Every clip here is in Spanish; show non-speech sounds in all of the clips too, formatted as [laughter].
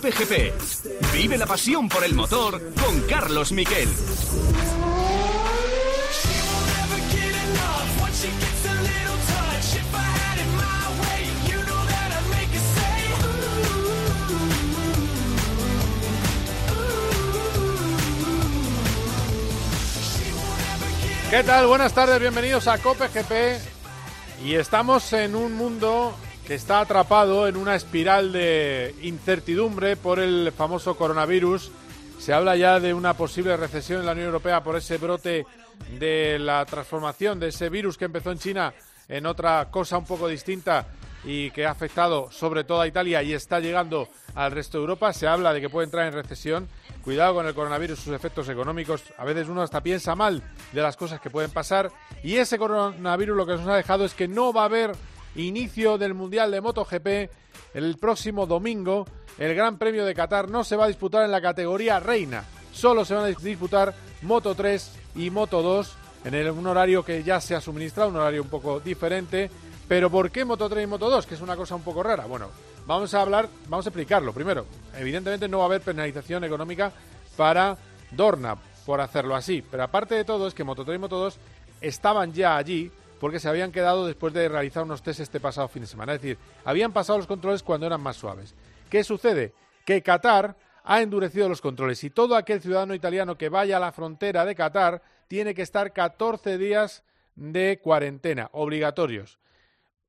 Cope. Vive la pasión por el motor con Carlos Miquel. ¿Qué tal? Buenas tardes, bienvenidos a Cope GP. Y estamos en un mundo que está atrapado en una espiral de incertidumbre por el famoso coronavirus. Se habla ya de una posible recesión en la Unión Europea por ese brote de la transformación de ese virus que empezó en China en otra cosa un poco distinta y que ha afectado sobre todo a Italia y está llegando al resto de Europa. Se habla de que puede entrar en recesión. Cuidado con el coronavirus, sus efectos económicos. A veces uno hasta piensa mal de las cosas que pueden pasar. Y ese coronavirus lo que nos ha dejado es que no va a haber inicio del Mundial de MotoGP el próximo domingo. El Gran Premio de Qatar no se va a disputar en la categoría reina. Solo se van a disputar Moto 3 y Moto 2 en un horario que ya se ha suministrado, un horario un poco diferente. Pero ¿por qué Moto 3 y Moto 2? Que es una cosa un poco rara. Bueno, vamos a hablar, vamos a explicarlo. Primero, evidentemente no va a haber penalización económica para Dorna por hacerlo así. Pero aparte de todo, es que Moto 3 y Moto 2 estaban ya allí porque se habían quedado después de realizar unos test este pasado fin de semana. Es decir, habían pasado los controles cuando eran más suaves. ¿Qué sucede? Que Qatar ha endurecido los controles y todo aquel ciudadano italiano que vaya a la frontera de Qatar tiene que estar 14 días de cuarentena obligatorios.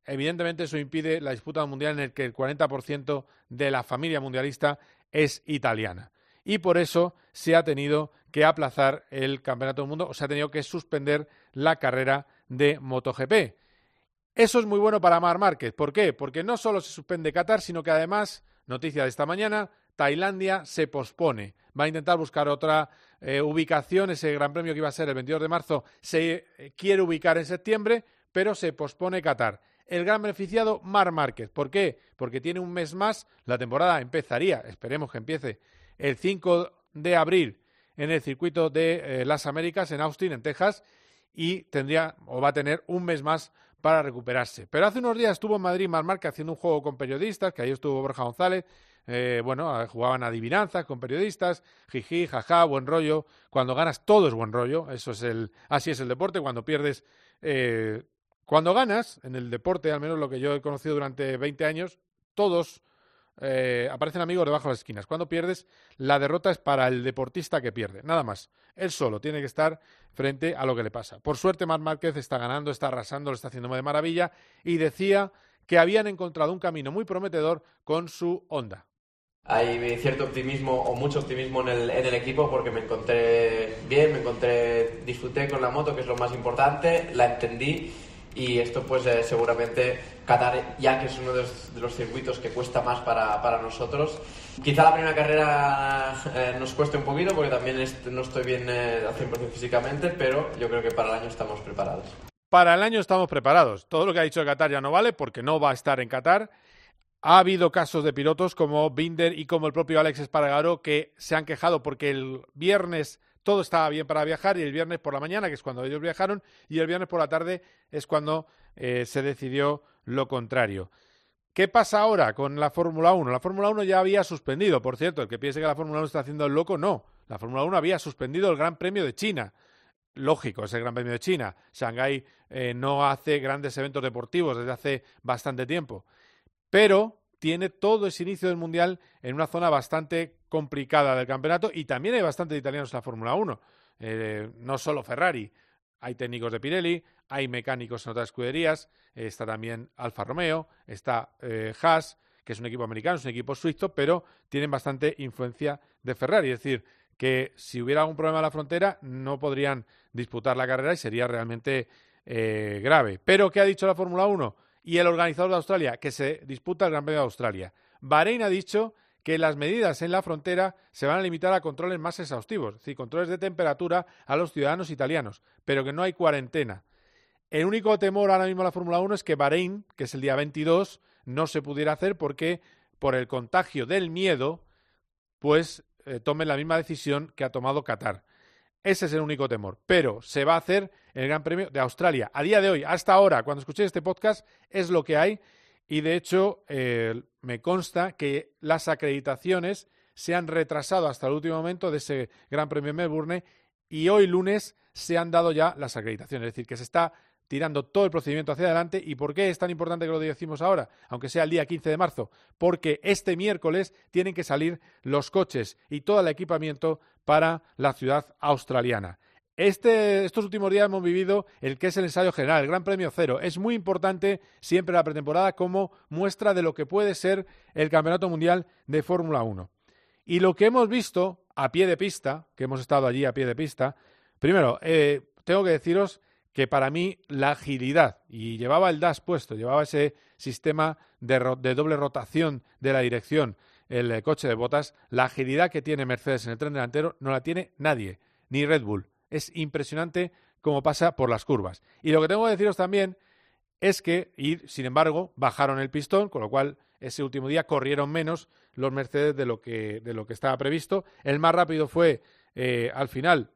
Evidentemente eso impide la disputa mundial en el que el 40% de la familia mundialista es italiana. Y por eso se ha tenido que aplazar el Campeonato del Mundo o se ha tenido que suspender la carrera de MotoGP. Eso es muy bueno para Mar Márquez. ¿Por qué? Porque no solo se suspende Qatar, sino que además, noticia de esta mañana, Tailandia se pospone. Va a intentar buscar otra eh, ubicación. Ese gran premio que iba a ser el 22 de marzo se eh, quiere ubicar en septiembre, pero se pospone Qatar. El gran beneficiado, Mar Márquez. ¿Por qué? Porque tiene un mes más. La temporada empezaría, esperemos que empiece, el 5 de abril en el circuito de eh, las Américas, en Austin, en Texas, y tendría o va a tener un mes más para recuperarse. Pero hace unos días estuvo en Madrid Mar Márquez haciendo un juego con periodistas, que ahí estuvo Borja González, eh, bueno, jugaban adivinanzas con periodistas, jiji, jaja, buen rollo. Cuando ganas todo es buen rollo, eso es el, así es el deporte. Cuando pierdes, eh, cuando ganas en el deporte, al menos lo que yo he conocido durante 20 años, todos eh, aparecen amigos debajo de las esquinas. Cuando pierdes, la derrota es para el deportista que pierde, nada más. Él solo tiene que estar frente a lo que le pasa. Por suerte, Marc Márquez está ganando, está arrasando, lo está haciendo de maravilla y decía que habían encontrado un camino muy prometedor con su Honda hay cierto optimismo o mucho optimismo en el, en el, equipo porque me encontré bien, me encontré, disfruté con la moto, que es lo más importante, la entendí y esto pues eh, seguramente Qatar ya que es uno de los, circuitos que cuesta más para, para, nosotros. Quizá la primera carrera eh, nos cueste un poquito porque también no estoy bien eh, al 100% físicamente, pero yo creo que para el año estamos preparados. Para el año estamos preparados. Todo lo que ha dicho Qatar ya no vale porque no va a estar en Qatar ha habido casos de pilotos como Binder y como el propio Alex Espargaro que se han quejado porque el viernes todo estaba bien para viajar y el viernes por la mañana, que es cuando ellos viajaron, y el viernes por la tarde es cuando eh, se decidió lo contrario. ¿Qué pasa ahora con la Fórmula 1? La Fórmula 1 ya había suspendido, por cierto, el que piense que la Fórmula 1 está haciendo el loco, no. La Fórmula 1 había suspendido el Gran Premio de China. Lógico, es el Gran Premio de China. Shanghái eh, no hace grandes eventos deportivos desde hace bastante tiempo pero tiene todo ese inicio del Mundial en una zona bastante complicada del campeonato y también hay bastantes italianos en la Fórmula 1, eh, no solo Ferrari, hay técnicos de Pirelli, hay mecánicos en otras escuderías, está también Alfa Romeo, está eh, Haas, que es un equipo americano, es un equipo suizo, pero tienen bastante influencia de Ferrari, es decir, que si hubiera algún problema en la frontera no podrían disputar la carrera y sería realmente eh, grave. Pero, ¿qué ha dicho la Fórmula 1? y el organizador de Australia, que se disputa el Gran Premio de Australia. Bahrein ha dicho que las medidas en la frontera se van a limitar a controles más exhaustivos, es decir, controles de temperatura a los ciudadanos italianos, pero que no hay cuarentena. El único temor ahora mismo en la Fórmula 1 es que Bahrein, que es el día 22, no se pudiera hacer porque por el contagio del miedo, pues eh, tomen la misma decisión que ha tomado Qatar. Ese es el único temor. Pero se va a hacer el Gran Premio de Australia. A día de hoy, hasta ahora, cuando escuché este podcast, es lo que hay. Y de hecho eh, me consta que las acreditaciones se han retrasado hasta el último momento de ese Gran Premio de Melbourne y hoy lunes se han dado ya las acreditaciones, es decir, que se está tirando todo el procedimiento hacia adelante. ¿Y por qué es tan importante que lo decimos ahora, aunque sea el día 15 de marzo? Porque este miércoles tienen que salir los coches y todo el equipamiento para la ciudad australiana. Este, estos últimos días hemos vivido el que es el ensayo general, el Gran Premio Cero. Es muy importante siempre la pretemporada como muestra de lo que puede ser el Campeonato Mundial de Fórmula 1. Y lo que hemos visto a pie de pista, que hemos estado allí a pie de pista, primero, eh, tengo que deciros que para mí la agilidad, y llevaba el DAS puesto, llevaba ese sistema de, de doble rotación de la dirección, el eh, coche de botas, la agilidad que tiene Mercedes en el tren delantero no la tiene nadie, ni Red Bull. Es impresionante cómo pasa por las curvas. Y lo que tengo que deciros también es que, y sin embargo, bajaron el pistón, con lo cual ese último día corrieron menos los Mercedes de lo que, de lo que estaba previsto. El más rápido fue, eh, al final,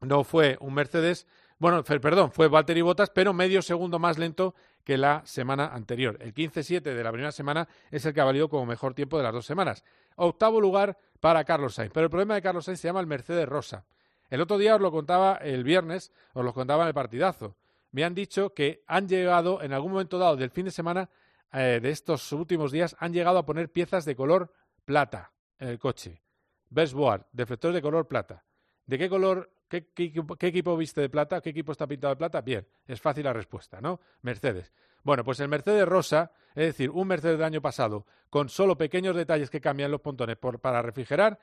no fue un Mercedes, bueno, perdón, fue Valtteri Bottas, pero medio segundo más lento que la semana anterior. El 15-7 de la primera semana es el que ha valido como mejor tiempo de las dos semanas. Octavo lugar para Carlos Sainz. Pero el problema de Carlos Sainz se llama el Mercedes Rosa. El otro día os lo contaba el viernes, os lo contaba en el partidazo. Me han dicho que han llegado, en algún momento dado del fin de semana, eh, de estos últimos días, han llegado a poner piezas de color plata en el coche. Bestboard, deflectores de color plata. ¿De qué color, qué, qué, equipo viste de plata? ¿Qué equipo está pintado de plata? Bien, es fácil la respuesta, ¿no? Mercedes. Bueno, pues el Mercedes rosa, es decir, un Mercedes del año pasado, con solo pequeños detalles que cambian los pontones para refrigerar,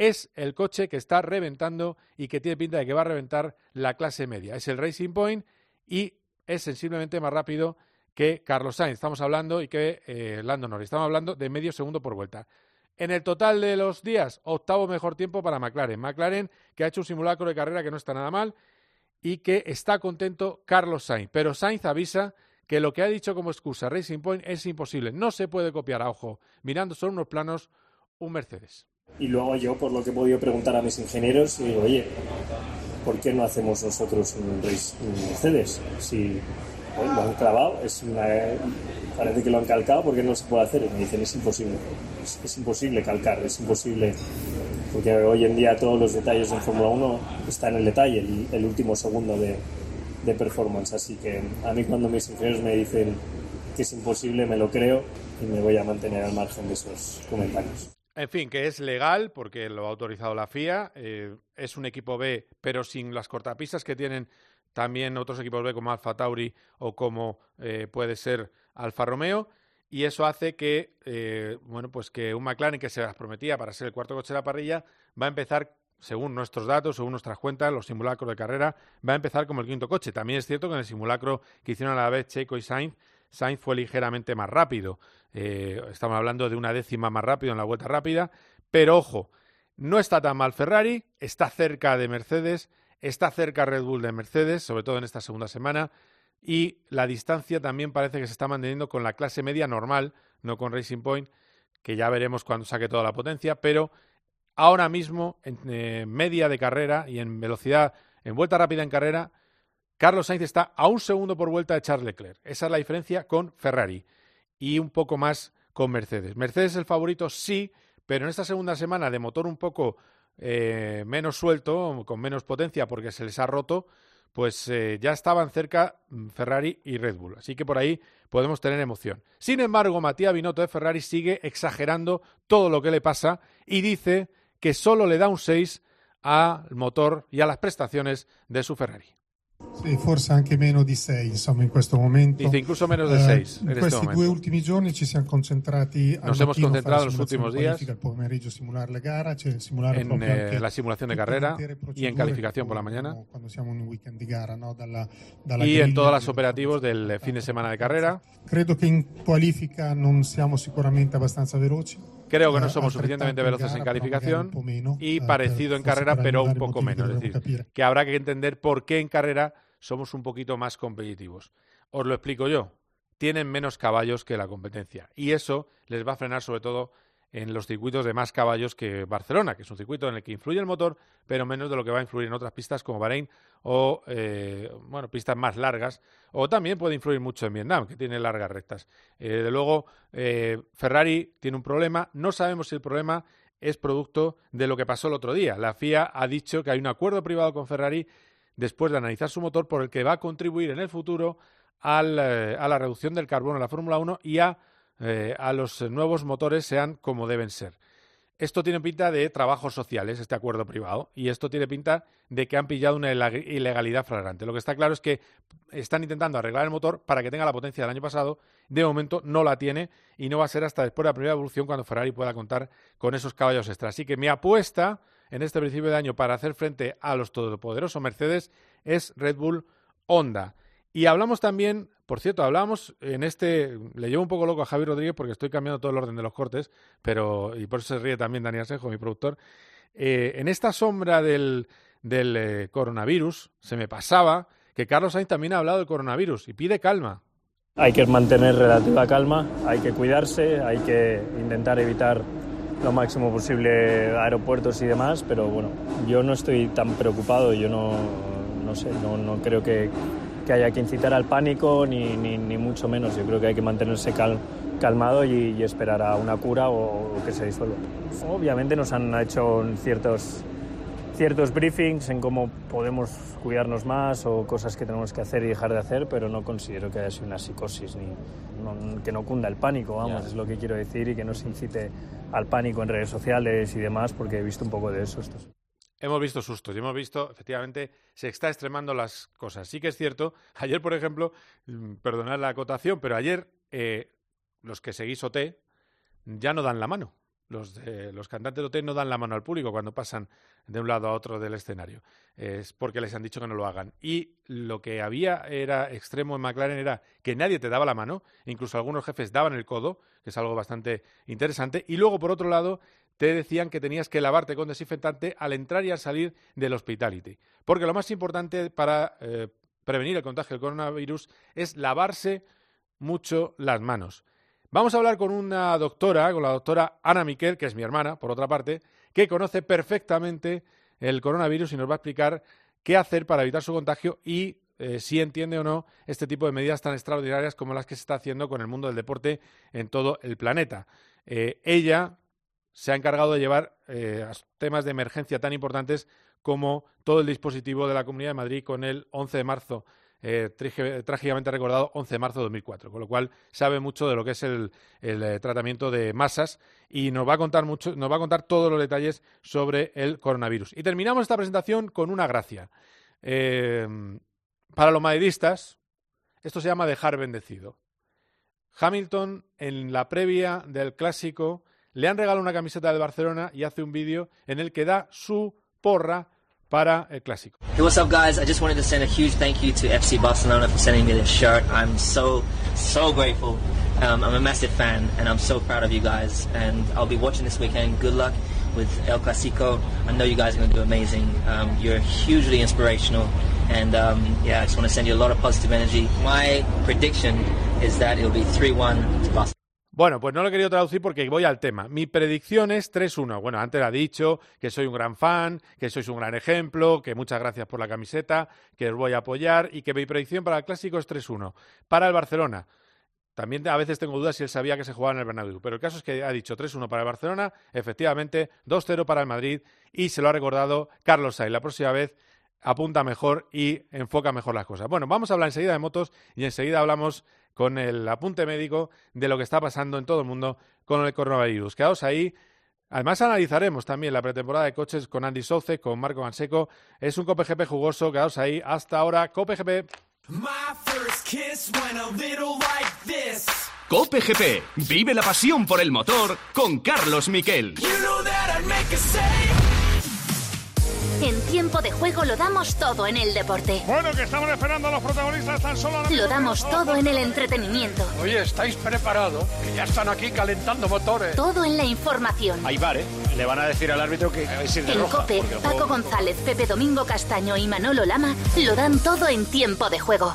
es el coche que está reventando y que tiene pinta de que va a reventar la clase media. Es el Racing Point y es sensiblemente más rápido que Carlos Sainz. Estamos hablando y que eh, Lando Norris. Estamos hablando de medio segundo por vuelta. En el total de los días, octavo mejor tiempo para McLaren. McLaren que ha hecho un simulacro de carrera que no está nada mal y que está contento Carlos Sainz. Pero Sainz avisa que lo que ha dicho como excusa Racing Point es imposible. No se puede copiar a ojo, mirando solo unos planos, un Mercedes. Y luego yo, por lo que he podido preguntar a mis ingenieros, digo, oye, ¿por qué no hacemos nosotros un, Mercedes? Si lo han clavado, es una, parece que lo han calcado, ¿por qué no se puede hacer? Y me dicen, es imposible, es, imposible calcar, es imposible, porque hoy en día todos los detalles en Fórmula 1 están en el detalle, el, último segundo de performance. Así que a mí cuando mis ingenieros me dicen que es imposible, me lo creo y me voy a mantener al margen de esos comentarios. En fin, que es legal porque lo ha autorizado la FIA. Eh, es un equipo B, pero sin las cortapistas que tienen también otros equipos B como Alfa Tauri o como eh, puede ser Alfa Romeo. Y eso hace que, eh, bueno, pues que un McLaren que se las prometía para ser el cuarto coche de la parrilla va a empezar, según nuestros datos, según nuestras cuentas, los simulacros de carrera, va a empezar como el quinto coche. También es cierto que en el simulacro que hicieron a la vez Checo y Sainz, Sainz fue ligeramente más rápido. Eh, estamos hablando de una décima más rápido en la vuelta rápida. Pero ojo, no está tan mal Ferrari, está cerca de Mercedes, está cerca Red Bull de Mercedes, sobre todo en esta segunda semana. Y la distancia también parece que se está manteniendo con la clase media normal, no con Racing Point, que ya veremos cuando saque toda la potencia, pero ahora mismo en eh, media de carrera y en velocidad, en vuelta rápida en carrera, Carlos Sainz está a un segundo por vuelta de Charles Leclerc. Esa es la diferencia con Ferrari y un poco más con Mercedes. Mercedes es el favorito, sí, pero en esta segunda semana de motor un poco eh, menos suelto, con menos potencia porque se les ha roto, pues eh, ya estaban cerca mm, Ferrari y Red Bull. Así que por ahí podemos tener emoción. Sin embargo, Matías Binotto de Ferrari sigue exagerando todo lo que le pasa y dice que solo le da un 6 al motor y a las prestaciones de su Ferrari. Sì, forse anche meno di 6 insomma in questo momento. Dice incluso menos de 6 eh, in questi due ultimi giorni ci siamo concentrati Nos hemos concentrado en los últimos días el pomeriggio simulare la gara, cioè simulare en eh, la simulación de carrera y en calificación por la mañana. Cuando siamo in un weekend di gara, no? dalla, dalla y en todos los operativos del fin de semana de carrera. Credo che in qualifica non siamo sicuramente abbastanza veloci. Creo que no somos suficientemente veloces en calificación y eh, parecido en carrera, pero un poco menos. Es decir, que habrá que entender por qué en carrera somos un poquito más competitivos. Os lo explico yo. Tienen menos caballos que la competencia y eso les va a frenar sobre todo en los circuitos de más caballos que Barcelona, que es un circuito en el que influye el motor, pero menos de lo que va a influir en otras pistas como Bahrein o eh, bueno, pistas más largas, o también puede influir mucho en Vietnam, que tiene largas rectas. Eh, de luego, eh, Ferrari tiene un problema, no sabemos si el problema es producto de lo que pasó el otro día. La FIA ha dicho que hay un acuerdo privado con Ferrari después de analizar su motor por el que va a contribuir en el futuro a la reducción del carbono en la Fórmula 1 y a eh, a los nuevos motores sean como deben ser. Esto tiene pinta de trabajos sociales, este acuerdo privado, y esto tiene pinta de que han pillado una ilegalidad flagrante. Lo que está claro es que están intentando arreglar el motor para que tenga la potencia del año pasado. De momento no la tiene y no va a ser hasta después de la primera evolución cuando Ferrari pueda contar con esos caballos extra. Así que mi apuesta en este principio de año para hacer frente a los todopoderosos Mercedes es Red Bull Honda. Y hablamos también, por cierto, hablamos en este, le llevo un poco loco a Javi Rodríguez porque estoy cambiando todo el orden de los cortes, pero, y por eso se ríe también Daniel Sejo, mi productor. Eh, en esta sombra del, del eh, coronavirus, se me pasaba que Carlos Sainz también ha hablado del coronavirus y pide calma. Hay que mantener relativa calma, hay que cuidarse, hay que intentar evitar lo máximo posible aeropuertos y demás, pero bueno, yo no estoy tan preocupado, yo no, no sé, no, no creo que, que haya que incitar al pánico, ni, ni, ni, mucho menos. Yo creo que hay que mantenerse cal, calmado y, y, esperar a una cura o, o, que se disuelva. Obviamente nos han hecho ciertos, ciertos briefings en cómo podemos cuidarnos más o cosas que tenemos que hacer y dejar de hacer, pero no considero que haya sido una psicosis, ni no, que no cunda el pánico, vamos, yeah. es lo que quiero decir, y que no se incite al pánico en redes sociales y demás, porque he visto un poco de eso. Estos. Hemos visto sustos y hemos visto, efectivamente, se está extremando las cosas. Sí que es cierto, [laughs] ayer, por ejemplo, mm, perdonad la acotación, pero ayer eh, los que seguís OT ya no dan la mano. Los, de, los cantantes de OT no dan la mano al público cuando pasan de un lado a otro del escenario. Es porque les han dicho que no lo hagan. Y lo que había era extremo en McLaren era que nadie te daba la mano, incluso algunos jefes daban el codo, que es algo bastante interesante. Y luego, por otro lado, te decían que tenías que lavarte con desinfectante al entrar y al salir del hospitality. Porque lo más importante para eh, prevenir el contagio del coronavirus es lavarse mucho las manos. Vamos a hablar con una doctora, con la doctora Ana Miquel, que es mi hermana, por otra parte, que conoce perfectamente el coronavirus y nos va a explicar qué hacer para evitar su contagio y eh, si entiende o no este tipo de medidas tan extraordinarias como las que se está haciendo con el mundo del deporte en todo el planeta. Eh, ella se ha encargado de llevar eh, temas de emergencia tan importantes como todo el dispositivo de la Comunidad de Madrid con el 11 de marzo, eh, trágicamente recordado 11 de marzo de 2004, con lo cual sabe mucho de lo que es el, eh, tratamiento de masas y nos va a contar mucho, nos va a contar todos los detalles sobre el coronavirus. Y terminamos esta presentación con una gracia. Eh, para los madridistas, esto se llama dejar bendecido. Hamilton, en la previa del clásico, le han regalado una camiseta de Barcelona y hace un vídeo en el que da su porra para el clásico. Hey, what's up, guys? I just wanted to send a huge thank you to FC Barcelona for sending me this shirt. I'm so, so grateful. Um, I'm a massive fan, and I'm so proud of you guys. And I'll be watching this weekend. Good luck with El Clasico. I know you guys are going to do amazing. Um, you're hugely inspirational. And um, yeah, I just want to send you a lot of positive energy. My prediction is that it'll be 3 1 to Barcelona. Bueno, pues no lo he querido traducir porque voy al tema. Mi predicción es 3-1. Bueno, antes ha dicho que soy un gran fan, que sois un gran ejemplo, que muchas gracias por la camiseta, que os voy a apoyar y que mi predicción para el clásico es 3-1. Para el Barcelona, también a veces tengo dudas si él sabía que se jugaba en el Bernabéu, pero el caso es que ha dicho 3-1 para el Barcelona, efectivamente 2-0 para el Madrid y se lo ha recordado Carlos Sainz. La próxima vez apunta mejor y enfoca mejor las cosas. Bueno, vamos a hablar enseguida de motos y enseguida hablamos con el apunte médico de lo que está pasando en todo el mundo con el coronavirus. Quedaos ahí. Además analizaremos también la pretemporada de coches con Andy Souce, con Marco Manseco. Es un COPGP jugoso. Quedaos ahí. Hasta ahora, COPGP. Cope GP. Vive la pasión por el motor con Carlos Miquel. You know en tiempo de juego lo damos todo en el deporte. Bueno, que estamos esperando a los protagonistas tan solo. Lo damos todo en el entretenimiento. Oye, ¿estáis preparados? Que ya están aquí calentando motores. Todo en la información. Hay bar, ¿eh? Le van a decir al árbitro que es ir de En COPE, Paco González, Pepe Domingo Castaño y Manolo Lama lo dan todo en tiempo de juego.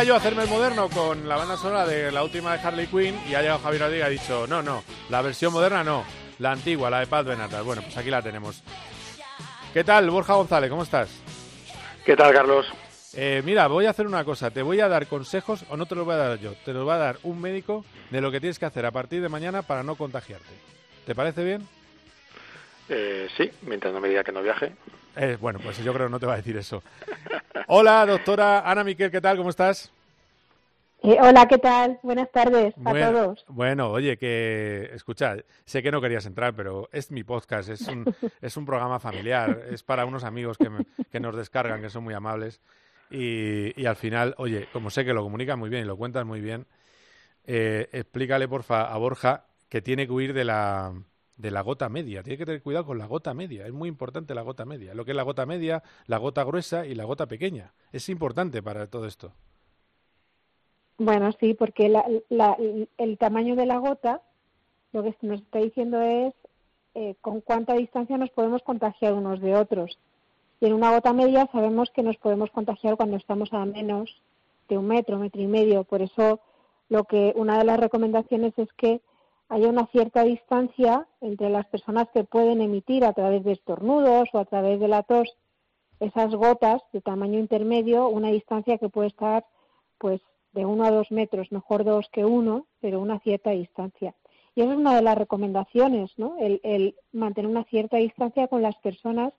Quería yo hacerme el moderno con la banda sonora de la última de Harley Quinn y ha llegado Javier Rodríguez y ha dicho, no, no, la versión moderna no, la antigua, la de Paz Benathan. Bueno, pues aquí la tenemos. ¿Qué tal, Borja González? ¿Cómo estás? ¿Qué tal, Carlos? Eh, mira, voy a hacer una cosa, te voy a dar consejos, o no te los voy a dar yo, te los va a dar un médico de lo que tienes que hacer a partir de mañana para no contagiarte. ¿Te parece bien? Eh, sí, mientras no me diga que no viaje. Eh, bueno, pues yo creo que no te va a decir eso. Hola, doctora Ana Miquel, ¿qué tal? ¿Cómo estás? Eh, hola, ¿qué tal? Buenas tardes a Bueno, todos. Bueno, oye, que escucha, sé que no querías entrar, pero es mi podcast, es un, [laughs] es un programa familiar, es para unos amigos que, me- que nos descargan, que son muy amables. Y, y al final, oye, como sé que lo comunicas muy bien y lo cuentas muy bien, eh, explícale, porfa, a Borja que tiene que huir de la, de la gota media. Tiene que tener cuidado con la gota media. Es muy importante la gota media. Lo que es la gota media, la gota gruesa y la gota pequeña. Es importante para todo esto. Bueno, sí, porque la- la- el tamaño de la gota lo que nos está diciendo es eh, con cuánta distancia nos podemos contagiar unos de otros. Y en una gota media sabemos que nos podemos contagiar cuando estamos a menos de un metro, metro y medio. Por eso lo que una de las recomendaciones es que haya una cierta distancia entre las personas que pueden emitir a través de estornudos o a través de la tos esas gotas de tamaño intermedio, una distancia que puede estar pues de uno a dos metros, mejor dos que uno, pero una cierta distancia. Y esa es una de las recomendaciones, ¿no? El, el mantener una cierta distancia con las personas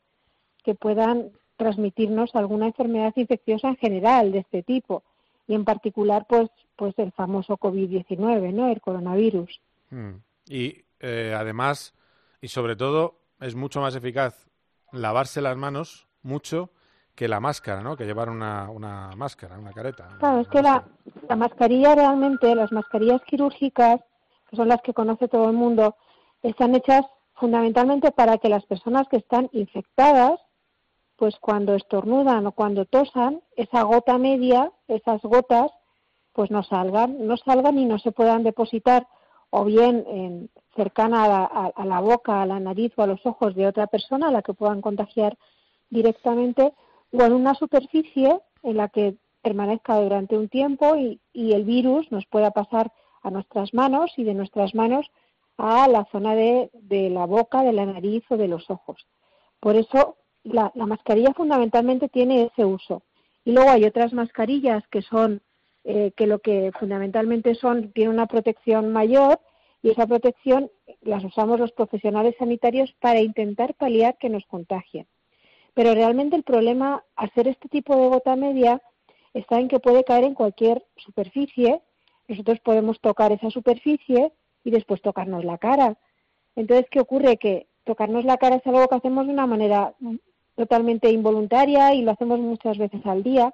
que puedan transmitirnos alguna enfermedad infecciosa en general de este tipo y en particular pues pues el famoso COVID-19, ¿no? El coronavirus. Mm. Y eh, además, y sobre todo, es mucho más eficaz lavarse las manos mucho que la máscara, ¿no? Que llevar una, una máscara, una careta. Claro, es que la, la mascarilla realmente, las mascarillas quirúrgicas, que son las que conoce todo el mundo, están hechas fundamentalmente para que las personas que están infectadas, pues cuando estornudan o cuando tosan, esa gota media, esas gotas, pues no salgan, no salgan y no se puedan depositar o bien en- cercana a la, a- a la boca, a la nariz o a los ojos de otra persona a la que puedan contagiar directamente o en una superficie en la que permanezca durante un tiempo y, el virus nos pueda pasar a nuestras manos y de nuestras manos a la zona de, la boca, de la nariz o de los ojos. Por eso la mascarilla fundamentalmente tiene ese uso. Y luego hay otras mascarillas que son, eh, que lo que fundamentalmente son, tienen una protección mayor y esa protección las usamos los profesionales sanitarios para intentar paliar que nos contagien. Pero realmente el problema, hacer este tipo de gota media, está en que puede caer en cualquier superficie. Nosotros podemos tocar esa superficie y después tocarnos la cara. Entonces, ¿qué ocurre? Que tocarnos la cara es algo que hacemos de una manera totalmente involuntaria y lo hacemos muchas veces al día.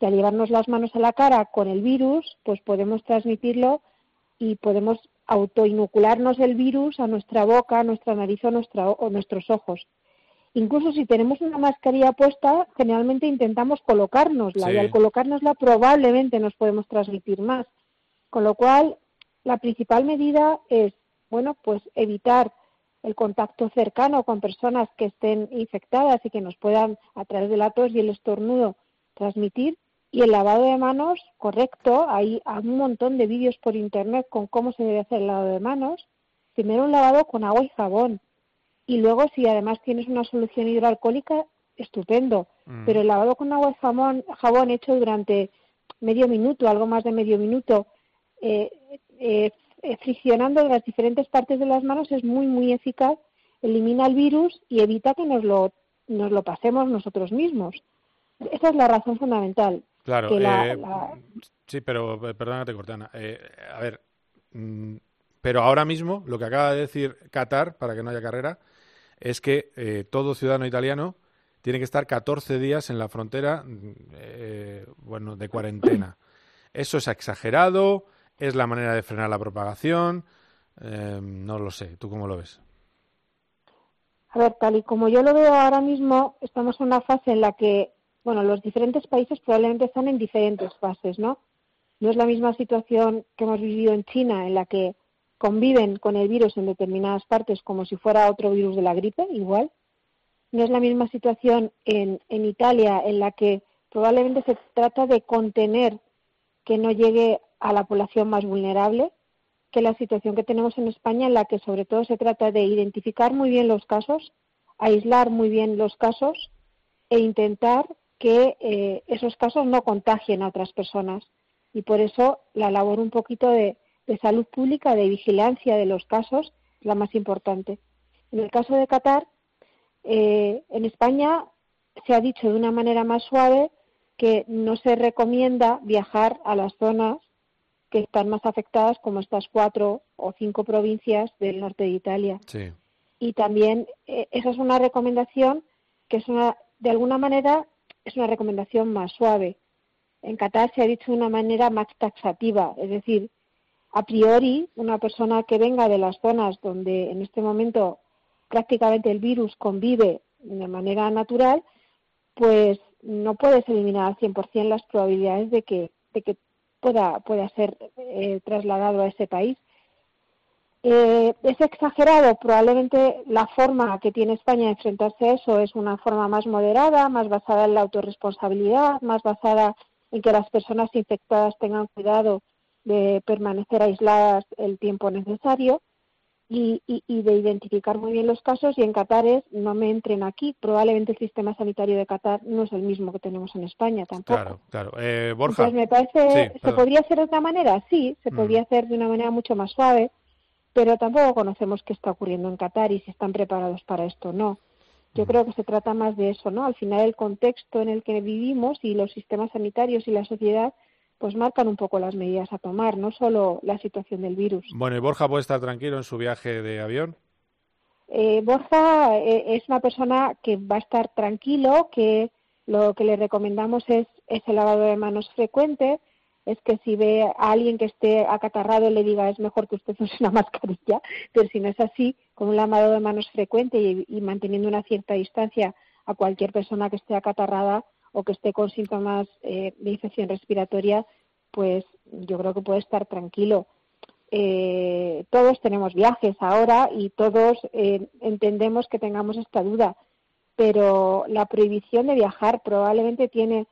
Y al llevarnos las manos a la cara con el virus, pues podemos transmitirlo y podemos autoinocularnos el virus a nuestra boca, a nuestra nariz o, nuestra, o nuestros ojos. Incluso si tenemos una mascarilla puesta, generalmente intentamos colocárnosla y al colocárnosla probablemente nos podemos transmitir más. Con lo cual, la principal medida es, bueno, pues evitar el contacto cercano con personas que estén infectadas y que nos puedan, a través de la tos y el estornudo, transmitir. Y el lavado de manos, correcto, hay un montón de vídeos por internet con cómo se debe hacer el lavado de manos. Primero un lavado con agua y jabón. Y luego, si además tienes una solución hidroalcohólica, estupendo. Mm. Pero el lavado con agua y jabón, jabón hecho durante medio minuto, algo más de medio minuto, eh, eh, eh, friccionando las diferentes partes de las manos es muy, muy eficaz, elimina el virus y evita que nos lo, nos lo pasemos nosotros mismos. Esa es la razón fundamental. Claro, que la- eh, la- sí, pero eh, perdónate, Cortana. Eh, a ver, mm, pero ahora mismo lo que acaba de decir Qatar, para que no haya carrera, es que eh, todo ciudadano italiano tiene que estar 14 días en la frontera, mm, eh, bueno, de cuarentena. [clears throat] ¿Eso es exagerado? ¿Es la manera de frenar la propagación? No lo sé. ¿Tú cómo lo ves? A ver, tal y como yo lo veo ahora mismo, estamos en una fase en la que, bueno, los diferentes países probablemente están en diferentes fases, ¿no? No es la misma situación que hemos vivido en China, en la que conviven con el virus en determinadas partes como si fuera otro virus de la gripe, igual. No es la misma situación en, en Italia, en la que probablemente se trata de contener que no llegue a la población más vulnerable, que la situación que tenemos en España, en la que sobre todo se trata de identificar muy bien los casos, aislar muy bien los casos e intentar que eh, esos casos no contagien a otras personas. Y por eso la labor un poquito de, salud pública, de vigilancia de los casos, es la más importante. En el caso de Qatar, eh, en España se ha dicho de una manera más suave que no se recomienda viajar a las zonas que están más afectadas, como estas cuatro o cinco provincias del norte de Italia. Y también eh, esa es una recomendación que es una, de alguna manera, es una recomendación más suave. En Qatar se ha dicho de una manera más taxativa, es decir, a priori, una persona que venga de las zonas donde en este momento prácticamente el virus convive de manera natural, pues no puedes eliminar al 100% las probabilidades de que, pueda, pueda ser eh, trasladado a ese país. Eh, es exagerado, probablemente la forma que tiene España de enfrentarse a eso es una forma más moderada, más basada en la autorresponsabilidad, más basada en que las personas infectadas tengan cuidado de permanecer aisladas el tiempo necesario y, de identificar muy bien los casos y en Qatar es no me entren aquí. Probablemente el sistema sanitario de Qatar no es el mismo que tenemos en España tampoco. Claro, claro. Eh, Borja. me parece, ¿se podría hacer de otra manera? Sí, se mm. podría hacer de una manera mucho más suave, pero tampoco conocemos qué está ocurriendo en Qatar y si están preparados para esto o no. Yo mm. creo que se trata más de eso, ¿no? Al final el contexto en el que vivimos y los sistemas sanitarios y la sociedad pues marcan un poco las medidas a tomar, no solo la situación del virus. Bueno, ¿y Borja puede estar tranquilo en su viaje de avión? Eh, Borja eh, es una persona que va a estar tranquilo, que lo que le recomendamos es ese lavado de manos frecuente, es que si ve a alguien que esté acatarrado le diga es mejor que usted [laughs] use una mascarilla, pero si no es así, con un lavado de manos frecuente y manteniendo una cierta distancia a cualquier persona que esté acatarrada, o que esté con síntomas eh, de infección respiratoria, pues yo creo que puede estar tranquilo. Eh, todos tenemos viajes ahora y todos eh, entendemos que tengamos esta duda, pero la prohibición de viajar probablemente tiene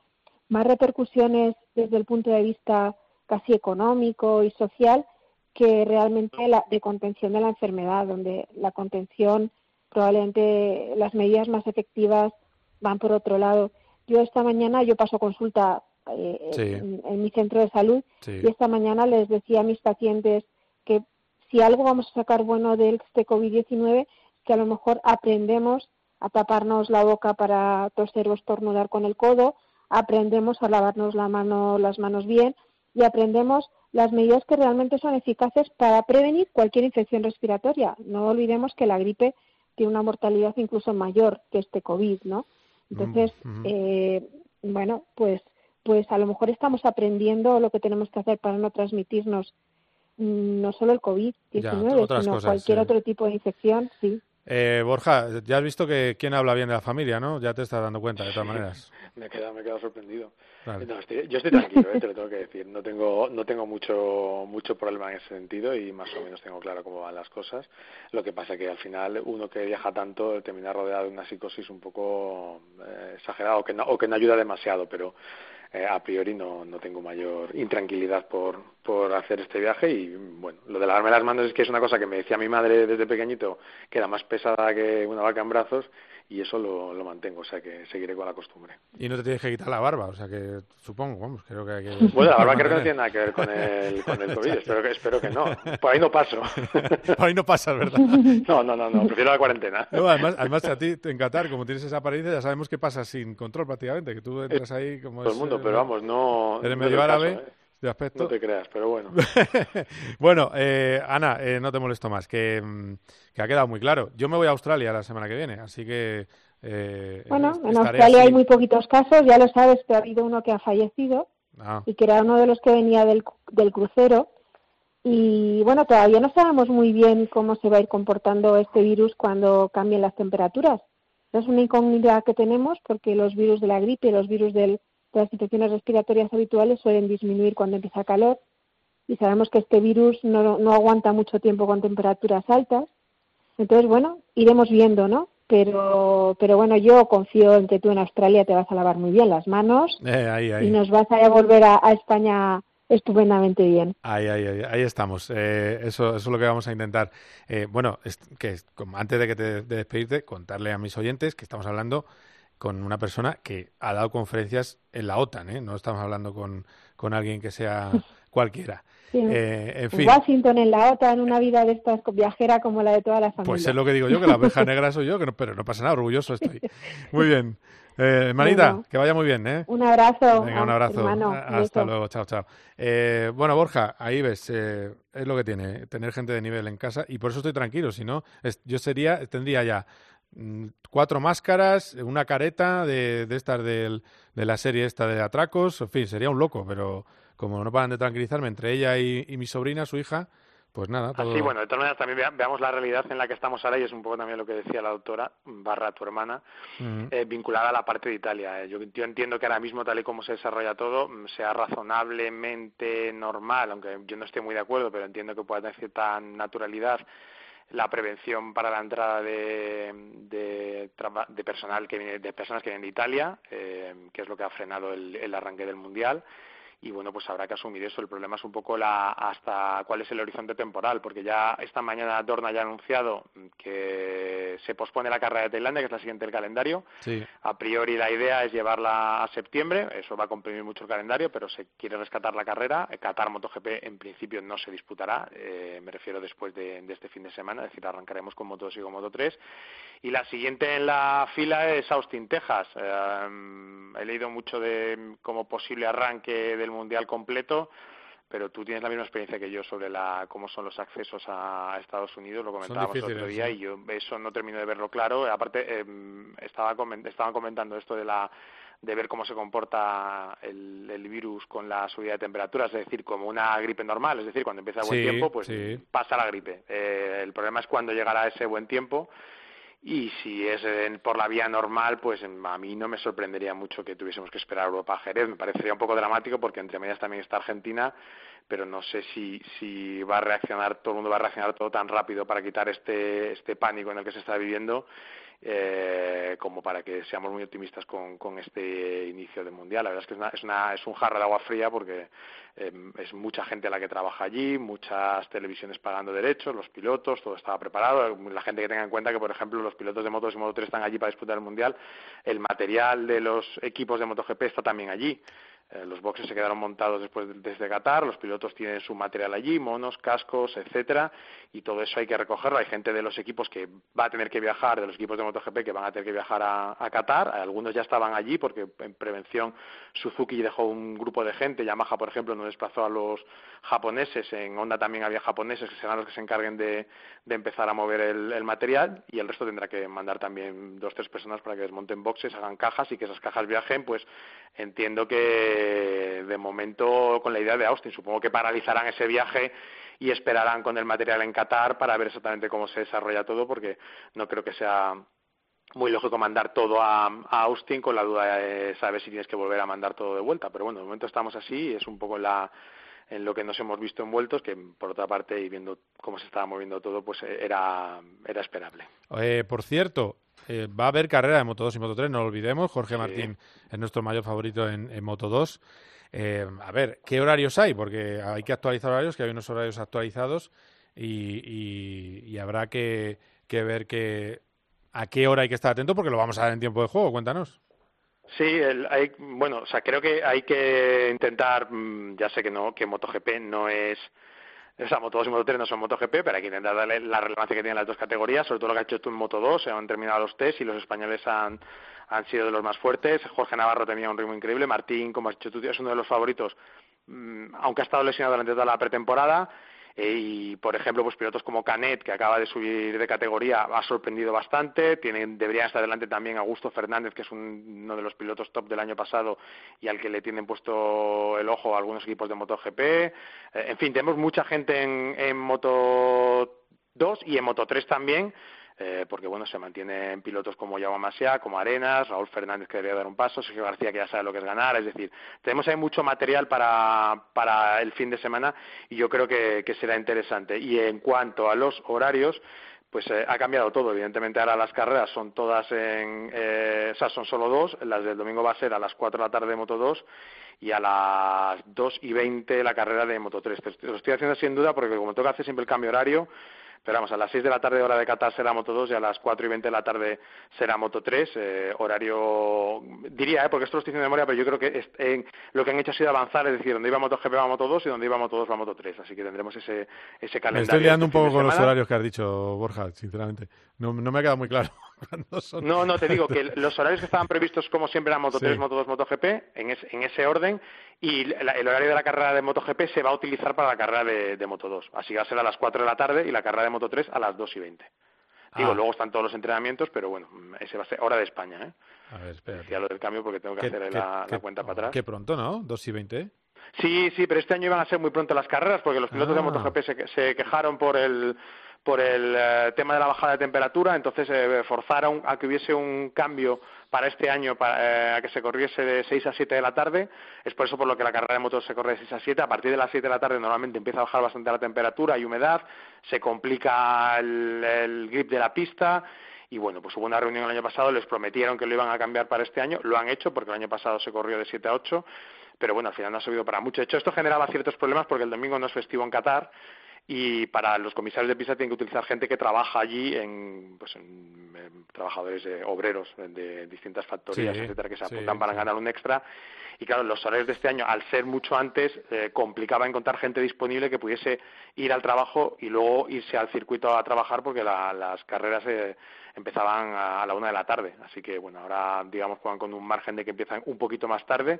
más repercusiones desde el punto de vista casi económico y social que realmente la de contención de la enfermedad, donde la contención probablemente las medidas más efectivas van por otro lado. Yo esta mañana, yo paso consulta eh, en, mi centro de salud y esta mañana les decía a mis pacientes que si algo vamos a sacar bueno de este COVID-19, que a lo mejor aprendemos a taparnos la boca para toser o estornudar con el codo, aprendemos a lavarnos la mano, las manos bien y aprendemos las medidas que realmente son eficaces para prevenir cualquier infección respiratoria. No olvidemos que la gripe tiene una mortalidad incluso mayor que este COVID, ¿no? Entonces, mm, eh, bueno, pues, pues a lo mejor estamos aprendiendo lo que tenemos que hacer para no transmitirnos mm, no solo el COVID-19, sino cualquier otro tipo de infección, sí. Eh, Borja, ya has visto que quién habla bien de la familia, ¿no? Ya te estás dando cuenta, de todas maneras. [laughs] me he quedado, me he quedado sorprendido. yo estoy tranquilo, eh, te lo tengo que decir. No tengo, no tengo mucho, mucho problema en ese sentido y más o menos tengo claro cómo van las cosas. Lo que pasa que al final uno que viaja tanto termina rodeado de una psicosis un poco eh, exagerada o que, no, o que no ayuda demasiado, pero eh, a priori no, no tengo mayor intranquilidad por, por hacer este viaje y bueno, lo de lavarme las manos es que es una cosa que me decía mi madre desde pequeño que era más pesada que una vaca en brazos y eso lo, lo, mantengo, o sea que seguiré con la costumbre. Y no te tienes que quitar la barba, o sea que supongo, vamos, creo que hay que... Bueno, la barba creo que no tiene nada que ver con el, con el [laughs] COVID, espero que, espero que no. Por ahí no paso. [laughs] Por ahí no pasas, ¿verdad? [laughs] No, no, no, no, prefiero la cuarentena. además, además, a ti en Qatar, como tienes esa apariencia, ya sabemos que pasa sin control prácticamente, que tú entras ahí como... Todo el mundo, pero vamos, no... Eres medio árabe... ¿eh? De aspecto. No te creas, pero bueno. [laughs] bueno, eh, Ana, eh, no te molesto más, que, mm, que, ha quedado muy claro. Yo me voy a Australia la semana que viene, así que eh, bueno, en Australia hay muy poquitos casos, ya lo sabes que ha habido uno que ha fallecido ah. y que era uno de los que venía del, del crucero. Y bueno, todavía no sabemos muy bien cómo se va a ir comportando este virus cuando cambien las temperaturas. Es una incógnita que tenemos porque los virus de la gripe y los virus de las infecciones respiratorias habituales suelen disminuir cuando empieza calor y sabemos que este virus no, no aguanta mucho tiempo con temperaturas altas. Entonces, bueno, iremos viendo, ¿no? pero pero bueno yo confío en que tú en Australia te vas a lavar muy bien las manos eh, y nos vas a volver a, España estupendamente bien. Ahí, ahí, ahí, ahí estamos. Eh, eso, eso es lo que vamos a intentar. Eh, bueno, es, que como antes de que te de despedirte, contarle a mis oyentes que estamos hablando con una persona que ha dado conferencias en la OTAN, ¿eh? No estamos hablando con, con alguien que sea [laughs] cualquiera. Eh, en Washington, en la OTAN, una vida de estas viajera como la de toda la familia. Pues es lo que digo yo, que la oveja negra soy yo, que pero no pasa nada, orgulloso estoy. [laughs] Muy bien. Eh, hermanita, que vaya muy bien, ¿eh? Un abrazo. Venga, un abrazo. Hasta luego, chao, chao. Eh, bueno, Borja, ahí ves, es lo que tiene, tener gente de nivel en casa y por eso estoy tranquilo, si no, yo sería, tendría ya cuatro máscaras, una careta de, de estas de la serie esta de atracos, en fin, sería un loco, pero como no paran de tranquilizarme entre ella y, mi sobrina, su hija, pues nada. Todo... Sí, bueno, de todas maneras también veamos la realidad en la que estamos ahora y es un poco también lo que decía la doctora, barra tu hermana, eh, vinculada a la parte de Italia. Eh, yo, yo, entiendo que ahora mismo, tal y como se desarrolla todo, mm, sea razonablemente normal, aunque yo no esté muy de acuerdo, pero entiendo que pueda tener cierta naturalidad la prevención para la entrada de, de, personal que viene, de personas que vienen de Italia, eh, que es lo que ha frenado el arranque del mundial y bueno, pues habrá que asumir eso. El problema es un poco la, hasta cuál es el horizonte temporal, porque ya esta mañana Dorna ya ha anunciado que se pospone la carrera de Tailandia, que es la siguiente del calendario. A priori la idea es llevarla a septiembre, eso va a comprimir mucho el calendario, pero se quiere rescatar la carrera. Qatar MotoGP en principio no se disputará, eh, me refiero después de, este fin de semana, es decir, arrancaremos con Moto 2 y con Moto 3. Y la siguiente en la fila es Austin, Texas. Eh, he leído mucho de como posible arranque del mundial completo, pero tú tienes la misma experiencia que yo sobre la cómo son los accesos a Estados Unidos, lo comentábamos el otro día y yo eso no termino de verlo claro. Aparte, eh, estaba estaban comentando esto de la de ver cómo se comporta el, el, virus con la subida de temperaturas, es decir, como una gripe normal, es decir, cuando empieza el buen tiempo, pues pasa la gripe. Eh, el problema es cuando llegará ese buen tiempo y si es por la vía normal, pues a mí no me sorprendería mucho que tuviésemos que esperar a Europa a Jerez. Me parecería un poco dramático porque entre medias también está Argentina, pero no sé si, si va a reaccionar, todo el mundo va a reaccionar todo tan rápido para quitar este, este pánico en el que se está viviendo eh, como para que seamos muy optimistas con, con este inicio del mundial. La verdad es que es, una, es, una, es un jarro de agua fría porque eh, es mucha gente la que trabaja allí, muchas televisiones pagando derechos, los pilotos, todo estaba preparado. La gente que tenga en cuenta que, por ejemplo, los pilotos de motos y Moto 3 están allí para disputar el mundial, el material de los equipos de MotoGP está también allí. Eh, los boxes se quedaron montados después desde Qatar, los pilotos tienen su material allí, monos, cascos, etcétera, y todo eso hay que recogerlo. Hay gente de los equipos que va a tener que viajar, de los equipos de MotoGP que van a tener que viajar a, a Qatar. Algunos ya estaban allí porque en prevención Suzuki dejó un grupo de gente. Yamaha, por ejemplo, no desplazó a los japoneses. En Honda también había japoneses que serán los que se encarguen de, empezar a mover el, el, material y el resto tendrá que mandar también dos tres personas para que desmonten boxes, hagan cajas y que esas cajas viajen. Pues entiendo que de momento con la idea de Austin. Supongo que paralizarán ese viaje y esperarán con el material en Qatar para ver exactamente cómo se desarrolla todo, porque no creo que sea muy lógico mandar todo a, Austin con la duda de saber si tienes que volver a mandar todo de vuelta. Pero bueno, de momento estamos así y es un poco la, en lo que nos hemos visto envueltos, que por otra parte, y viendo cómo se estaba moviendo todo, pues era, era esperable. Eh, por cierto, eh, va a haber carrera de Moto 2 y Moto 3, no lo olvidemos. Jorge Martín es nuestro mayor favorito en, Moto 2. Eh, a ver, ¿qué horarios hay? Porque hay que actualizar horarios, que hay unos horarios actualizados y, habrá que, ver que, a qué hora hay que estar atento porque lo vamos a dar en tiempo de juego. Cuéntanos. Sí, hay, bueno, o sea, creo que hay que intentar, mm, ya sé que no, que MotoGP no es o sea, Moto 2 y Moto 3 no son MotoGP, pero hay que intentar darle la relevancia que tienen las dos categorías, sobre todo lo que ha hecho tú en Moto 2, se han terminado los test y los españoles han, han sido de los más fuertes. Jorge Navarro tenía un ritmo increíble, Martín, como has dicho tú, es uno de los favoritos, mm, aunque ha estado lesionado durante toda la pretemporada. Eh, y por ejemplo pues pilotos como Canet que acaba de subir de categoría ha sorprendido bastante. Tienen debería estar delante también Augusto Fernández que es uno de los pilotos top del año pasado y al que le tienen puesto el ojo algunos equipos de MotoGP. Eh, en fin tenemos mucha gente en, en Moto 2 y en Moto 3 también eh, porque bueno, se mantienen pilotos como Yao Masia, como Arenas, Raúl Fernández que debería dar un paso, Sergio García que ya sabe lo que es ganar, es decir, tenemos ahí mucho material para, para el fin de semana y yo creo que, será interesante. Y en cuanto a los horarios, pues eh, ha cambiado todo. Evidentemente ahora las carreras son todas en, eh, o sea, son solo dos. Las del domingo va a ser a las 4 de la tarde de Moto 2 y a las 2 y 20 la carrera de Moto 3. Lo estoy haciendo sin duda porque como tengo que hacer siempre el cambio horario, pero vamos, a las 6 de la tarde hora de Qatar será Moto 2 y a las 4 y 20 de la tarde será Moto 3. Eh, horario, diría, eh, porque esto lo estoy diciendo de memoria, pero yo creo que lo que han hecho ha sido avanzar, es decir, donde iba Moto GP va Moto 2 y donde iba Moto 2 va Moto 3. Así que tendremos ese, ese calendario. Me estoy liando un poco con los horarios que has dicho, Borja, sinceramente. No, no me ha quedado muy claro. No, no, te digo que los horarios que estaban previstos, como siempre, eran Moto 3, Moto 2, Moto GP, en, en ese orden, y el horario de la carrera de MotoGP se va a utilizar para la carrera de, Moto 2. Así va a ser a las 4 de la tarde y la carrera de Moto 3 a las 2 y 20. Digo, ah. luego están todos los entrenamientos, pero bueno, ese va a ser hora de España, ¿eh? A ver, espera. Decía lo del cambio porque tengo que hacer la, cuenta para atrás. Qué pronto, ¿no? 2 y 20. Sí, sí, pero este año iban a ser muy pronto las carreras porque los pilotos de ah. MotoGP se, se quejaron por el por el eh, tema de la bajada de temperatura, entonces eh, forzaron a que hubiese un cambio para este año para, eh, a que se corriese de 6 a 7 de la tarde. Es por eso por lo que la carrera de motos se corre de 6 a 7. A partir de las 7 de la tarde normalmente empieza a bajar bastante la temperatura, hay humedad, se complica el, grip de la pista y bueno, pues hubo una reunión el año pasado, les prometieron que lo iban a cambiar para este año, lo han hecho porque el año pasado se corrió de 7 a 8, pero bueno, al final no ha subido para mucho. De hecho, esto generaba ciertos problemas porque el domingo no es festivo en Qatar y para los comisarios de pista tienen que utilizar gente que trabaja allí en, pues en, trabajadores obreros de distintas factorías, etcétera, que se apuntan para ganar un extra. Y claro, los horarios de este año, al ser mucho antes, eh, complicaba encontrar gente disponible que pudiese ir al trabajo y luego irse al circuito a trabajar porque las carreras eh, empezaban a, la una de la tarde. Así que, bueno, ahora, digamos, juegan con un margen de que empiezan un poquito más tarde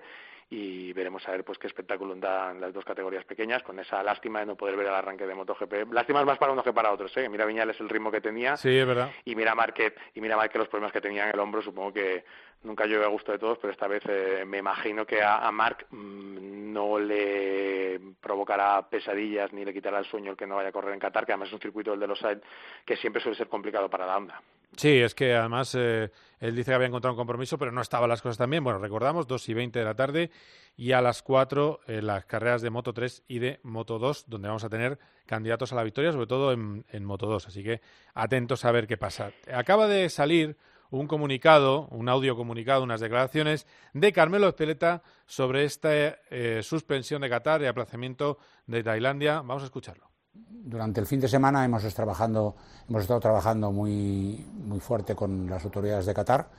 y veremos a ver pues qué espectáculo dan las dos categorías pequeñas con esa lástima de no poder ver el arranque de MotoGP. Lástima es más para unos que para otros, ¿eh? Mira Viñales el ritmo que tenía. Sí, es verdad. Y mira Marquet, y mira Marquet los problemas que tenía en el hombro, supongo que nunca llueve a gusto de todos, pero esta vez eh, me imagino que a, Marc mm, no le provocará pesadillas ni le quitará el sueño el que no vaya a correr en Qatar, que además es un circuito el de los Sainz que siempre suele ser complicado para la onda. Sí, es que además eh, él dice que había encontrado un compromiso, pero no estaban las cosas tan bien. Bueno, recordamos, 2 y 20 de la tarde y a las 4 eh, las carreras de Moto 3 y de Moto 2, donde vamos a tener candidatos a la victoria, sobre todo en, en Moto 2. Así que atentos a ver qué pasa. Acaba de salir un comunicado, un audio comunicado, unas declaraciones de Carmelo Espeleta sobre esta eh, suspensión de Qatar y aplazamiento de Tailandia. Vamos a escucharlo. Durante el fin de semana hemos, trabajando, hemos estado trabajando muy, muy fuerte con las autoridades de Qatar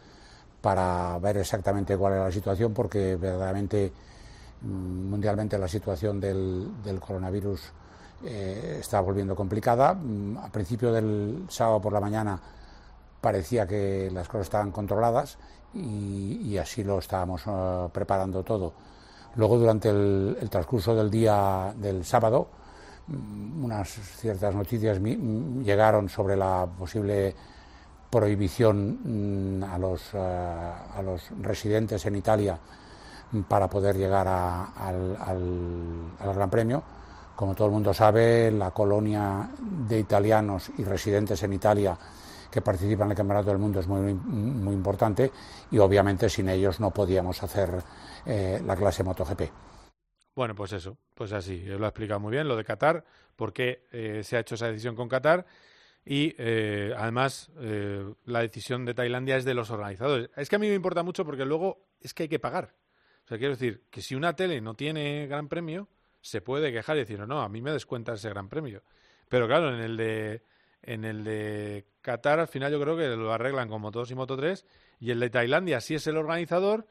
para ver exactamente cuál era la situación, porque verdaderamente mm, mundialmente la situación del, coronavirus eh, está volviendo complicada. Mm, a principio del sábado por la mañana parecía que las cosas estaban controladas y, así lo estábamos eh, preparando todo. Luego, durante el, transcurso del día del sábado, mm, unas ciertas noticias llegaron sobre la posible prohibición mm, a los, eh, a los residentes en Italia para poder llegar al, al Gran Premio. Como todo el mundo sabe, la colonia de italianos y residentes en Italia que participan en el Campeonato del Mundo es muy, muy importante y obviamente sin ellos no podíamos hacer eh, la clase MotoGP. Bueno, pues eso, pues así, lo ha explicado muy bien, lo de Qatar, por qué eh, se ha hecho esa decisión con Qatar y eh, además la decisión de Tailandia es de los organizadores. Es que a mí me importa mucho porque luego es que hay que pagar. O sea, quiero decir que si una tele no tiene gran premio, se puede quejar y decir, no, no, a mí me descuenta ese gran premio. Pero claro, en el de en el de Qatar, al final yo creo que lo arreglan con Moto 2 y Moto 3. Y el de Tailandia, si es el organizador,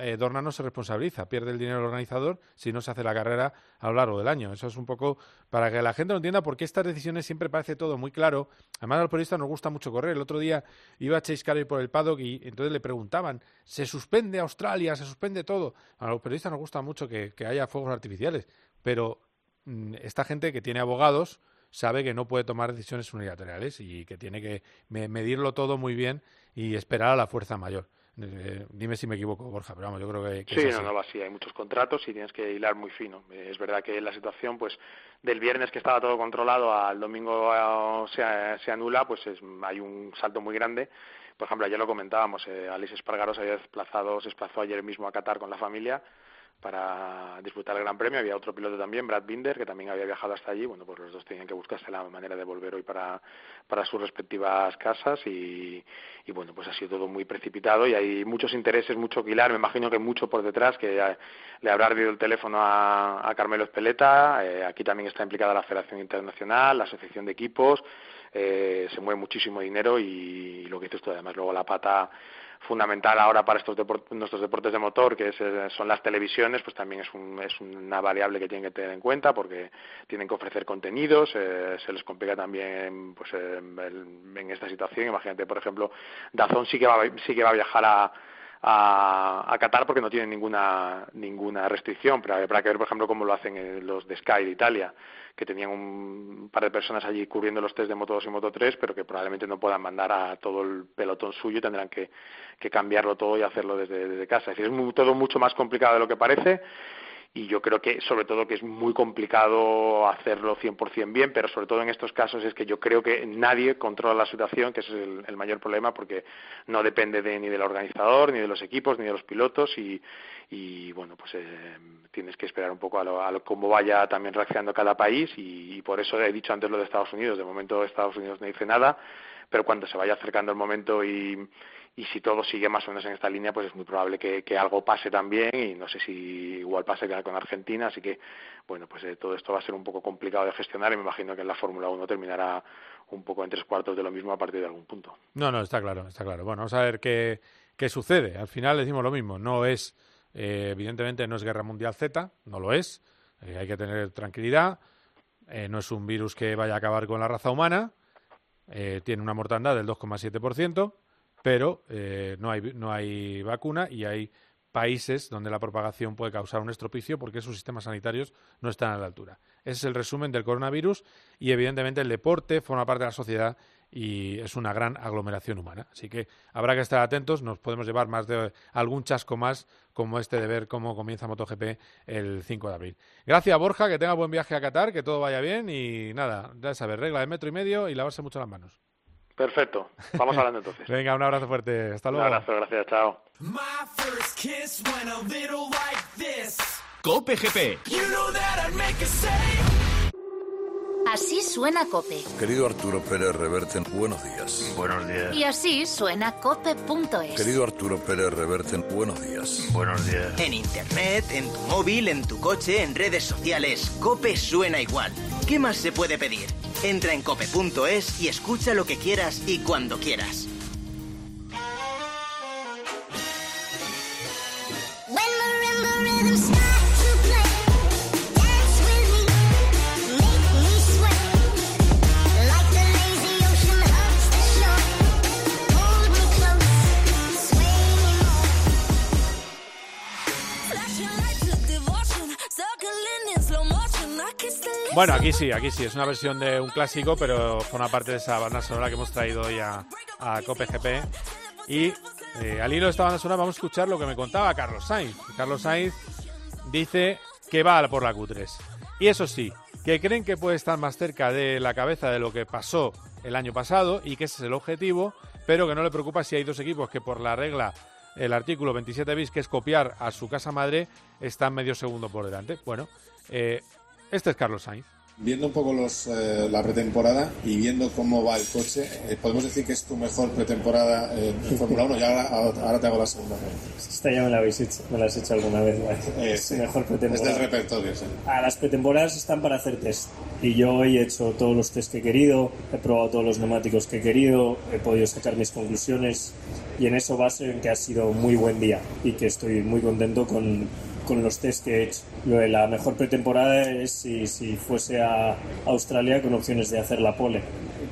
eh, Dorna no se responsabiliza, pierde el dinero el organizador si no se hace la carrera a lo largo del año. Eso es un poco para que la gente lo entienda porque estas decisiones siempre parece todo muy claro. Además, a los periodistas nos gusta mucho correr. El otro día iba Chase Carey por el paddock y entonces le preguntaban, ¿se suspende Australia? ¿Se suspende todo? A los periodistas nos gusta mucho que, que haya fuegos artificiales, pero mm, esta gente que tiene abogados sabe que no puede tomar decisiones unilaterales y que tiene que medirlo todo muy bien y esperar a la fuerza mayor. Eh, dime si me equivoco, Borja, pero vamos, yo creo que... sí, no, no, así. Hay muchos contratos y tienes que hilar muy fino. Eh, es verdad que la situación, pues, del viernes que estaba todo controlado al domingo eh, se, se anula, pues hay un salto muy grande. Por ejemplo, ayer lo comentábamos, eh, Alice Espargaros había desplazado, se desplazó ayer mismo a Qatar con la familia para disfrutar el Gran Premio. Había otro piloto también, Brad Binder, que también había viajado hasta allí. Bueno, pues los dos tenían que buscarse la manera de volver hoy para, para sus respectivas casas y, y bueno, pues ha sido todo muy precipitado y hay muchos intereses, mucho quilar. Me imagino que mucho por detrás, que le habrá ardido el teléfono a, a Carmelo Espeleta. Eh, aquí también está implicada la Federación Internacional, la Asociación de Equipos. Eh, se mueve muchísimo dinero y, lo que dices tú, además, luego la pata fundamental ahora para estos nuestros deportes de motor, que eh, son las televisiones, pues también es, es una variable que tienen que tener en cuenta porque tienen que ofrecer contenidos, eh, se les complica también pues en esta situación. Imagínate, por ejemplo, Dazón sí que va, sí que va a viajar a, a, Qatar porque no tienen ninguna ninguna restricción, pero habrá que ver, por ejemplo, cómo lo hacen los de Sky de Italia que tenían un par de personas allí cubriendo los test de Moto 2 y Moto 3, pero que probablemente no puedan mandar a todo el pelotón suyo y tendrán que, cambiarlo todo y hacerlo desde, casa. Es decir, es todo mucho más complicado de lo que parece y yo creo que sobre todo que es muy complicado hacerlo 100% bien, pero sobre todo en estos casos es que yo creo que nadie controla la situación, que ese es el, mayor problema porque no depende de, ni del organizador, ni de los equipos, ni de los pilotos y, y bueno, pues eh, tienes que esperar un poco a, lo, a cómo vaya también reaccionando cada país y, y por eso he dicho antes lo de Estados Unidos, de momento Estados Unidos no dice nada, pero cuando se vaya acercando el momento y y si todo sigue más o menos en esta línea, pues es muy probable que, algo pase también y no sé si igual pase con Argentina, así que bueno, pues eh, todo esto va a ser un poco complicado de gestionar y me imagino que en la Fórmula 1 terminará un poco en tres cuartos de lo mismo a partir de algún punto. No, no, está claro, está claro. Bueno, vamos a ver qué, qué sucede. Al final decimos lo mismo, no es, eh, evidentemente no es Guerra Mundial Z, no lo es, eh, hay que tener tranquilidad, no es un virus que vaya a acabar con la raza humana, tiene una mortandad del 2,7%, pero eh, no, hay, no hay vacuna y hay países donde la propagación puede causar un estropicio porque sus sistemas sanitarios no están a la altura. Ese es el resumen del coronavirus y evidentemente el deporte forma parte de la sociedad y es una gran aglomeración humana. Así que habrá que estar atentos, nos podemos llevar más de algún chasco más como este de ver cómo comienza MotoGP el 5 de abril. Gracias Borja, que tenga buen viaje a Qatar, que todo vaya bien y nada, ya sabes, regla de metro y medio y lavarse mucho las manos. Perfecto. Vamos hablando entonces. [laughs] Venga, un abrazo fuerte. Hasta luego. Un abrazo, gracias. Chao. Cope GP. Así suena Cope. Querido Arturo Pérez Reverte, buenos días. Buenos días. Y así suena cope.es. Querido Arturo Pérez Reverte, buenos días. Buenos días. En internet, en tu móvil, en tu coche, en redes sociales, Cope suena igual. ¿Qué más se puede pedir? Entra en cope.es y escucha lo que quieras y cuando quieras. Bueno, aquí sí, aquí sí, es una versión de un clásico, pero forma parte de esa banda sonora que hemos traído hoy a, a COPE Y eh, al hilo de esta banda sonora vamos a escuchar lo que me contaba Carlos Sainz. Carlos Sainz dice que va por la Q3. Y eso sí, que creen que puede estar más cerca de la cabeza de lo que pasó el año pasado y que ese es el objetivo, pero que no le preocupa si hay dos equipos que por la regla, el artículo 27 bis, que es copiar a su casa madre, están medio segundo por delante. Bueno, eh, este es Carlos Sainz. Viendo un poco los, eh, la pretemporada y viendo cómo va el coche, eh, podemos decir que es tu mejor pretemporada en Fórmula 1 y ahora, te hago la segunda Esta ya me la habéis hecho, me la has hecho alguna vez. es mejor pretemporada. Es del repertorio, sí. Ah, las pretemporadas están para hacer test y yo hoy he hecho todos los test que he querido, he probado todos los neumáticos que he querido, he podido sacar mis conclusiones y en eso base en que ha sido un muy buen día y que estoy muy contento con, con los test que he hecho. Lo de la mejor pretemporada es si, si fuese a Australia con opciones de hacer la pole.